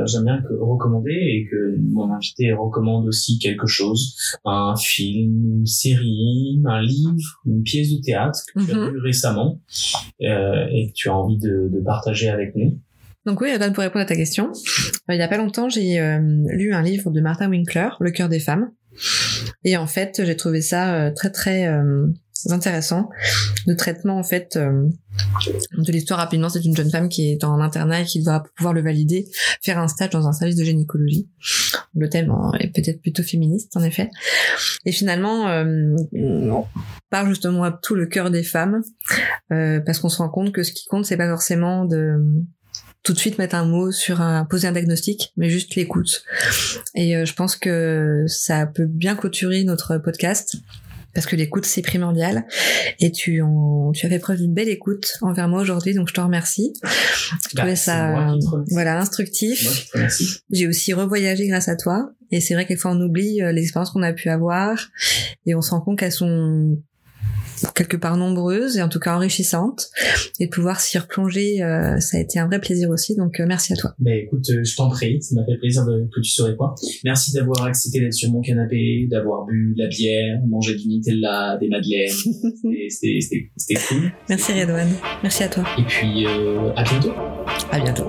j'aime bien que, recommander et que mon invité recommande aussi quelque chose, un film, une série, un livre, une pièce de théâtre que tu mm -hmm. as vu récemment et que tu as envie de, de partager avec nous. Donc oui, Adam, pour répondre à ta question, il y a pas longtemps, j'ai lu un livre de Martin Winkler, Le cœur des femmes. Et en fait, j'ai trouvé ça euh, très très euh, intéressant. Le traitement en fait euh, de l'histoire rapidement, c'est une jeune femme qui est en internat et qui doit pouvoir le valider faire un stage dans un service de gynécologie. Le thème est peut-être plutôt féministe en effet. Et finalement, euh, on parle justement à tout le cœur des femmes euh, parce qu'on se rend compte que ce qui compte c'est pas forcément de tout de suite mettre un mot sur un poser un diagnostic, mais juste l'écoute. Et euh, je pense que ça peut bien clôturer notre podcast parce que l'écoute c'est primordial et tu tu as fait preuve d'une belle écoute envers moi aujourd'hui donc je te remercie. Je Bah, trouvais ça voilà instructif. J'ai aussi revoyagé grâce à toi et c'est vrai quelquefois on oublie euh, les expériences qu'on a pu avoir et on se rend compte qu'elles sont quelque part nombreuses et en tout cas enrichissantes et de pouvoir s'y replonger euh, ça a été un vrai plaisir aussi donc euh, merci à toi. Ben écoute, euh, je t'en prie, ça m'a fait plaisir de- que tu saurais quoi. Merci d'avoir accepté d'être sur mon canapé, d'avoir bu de la bière, mangé du Nutella, des madeleines. <laughs> C'était- cool. Merci Redouane. Merci à toi. Et puis, euh, à bientôt. À bientôt.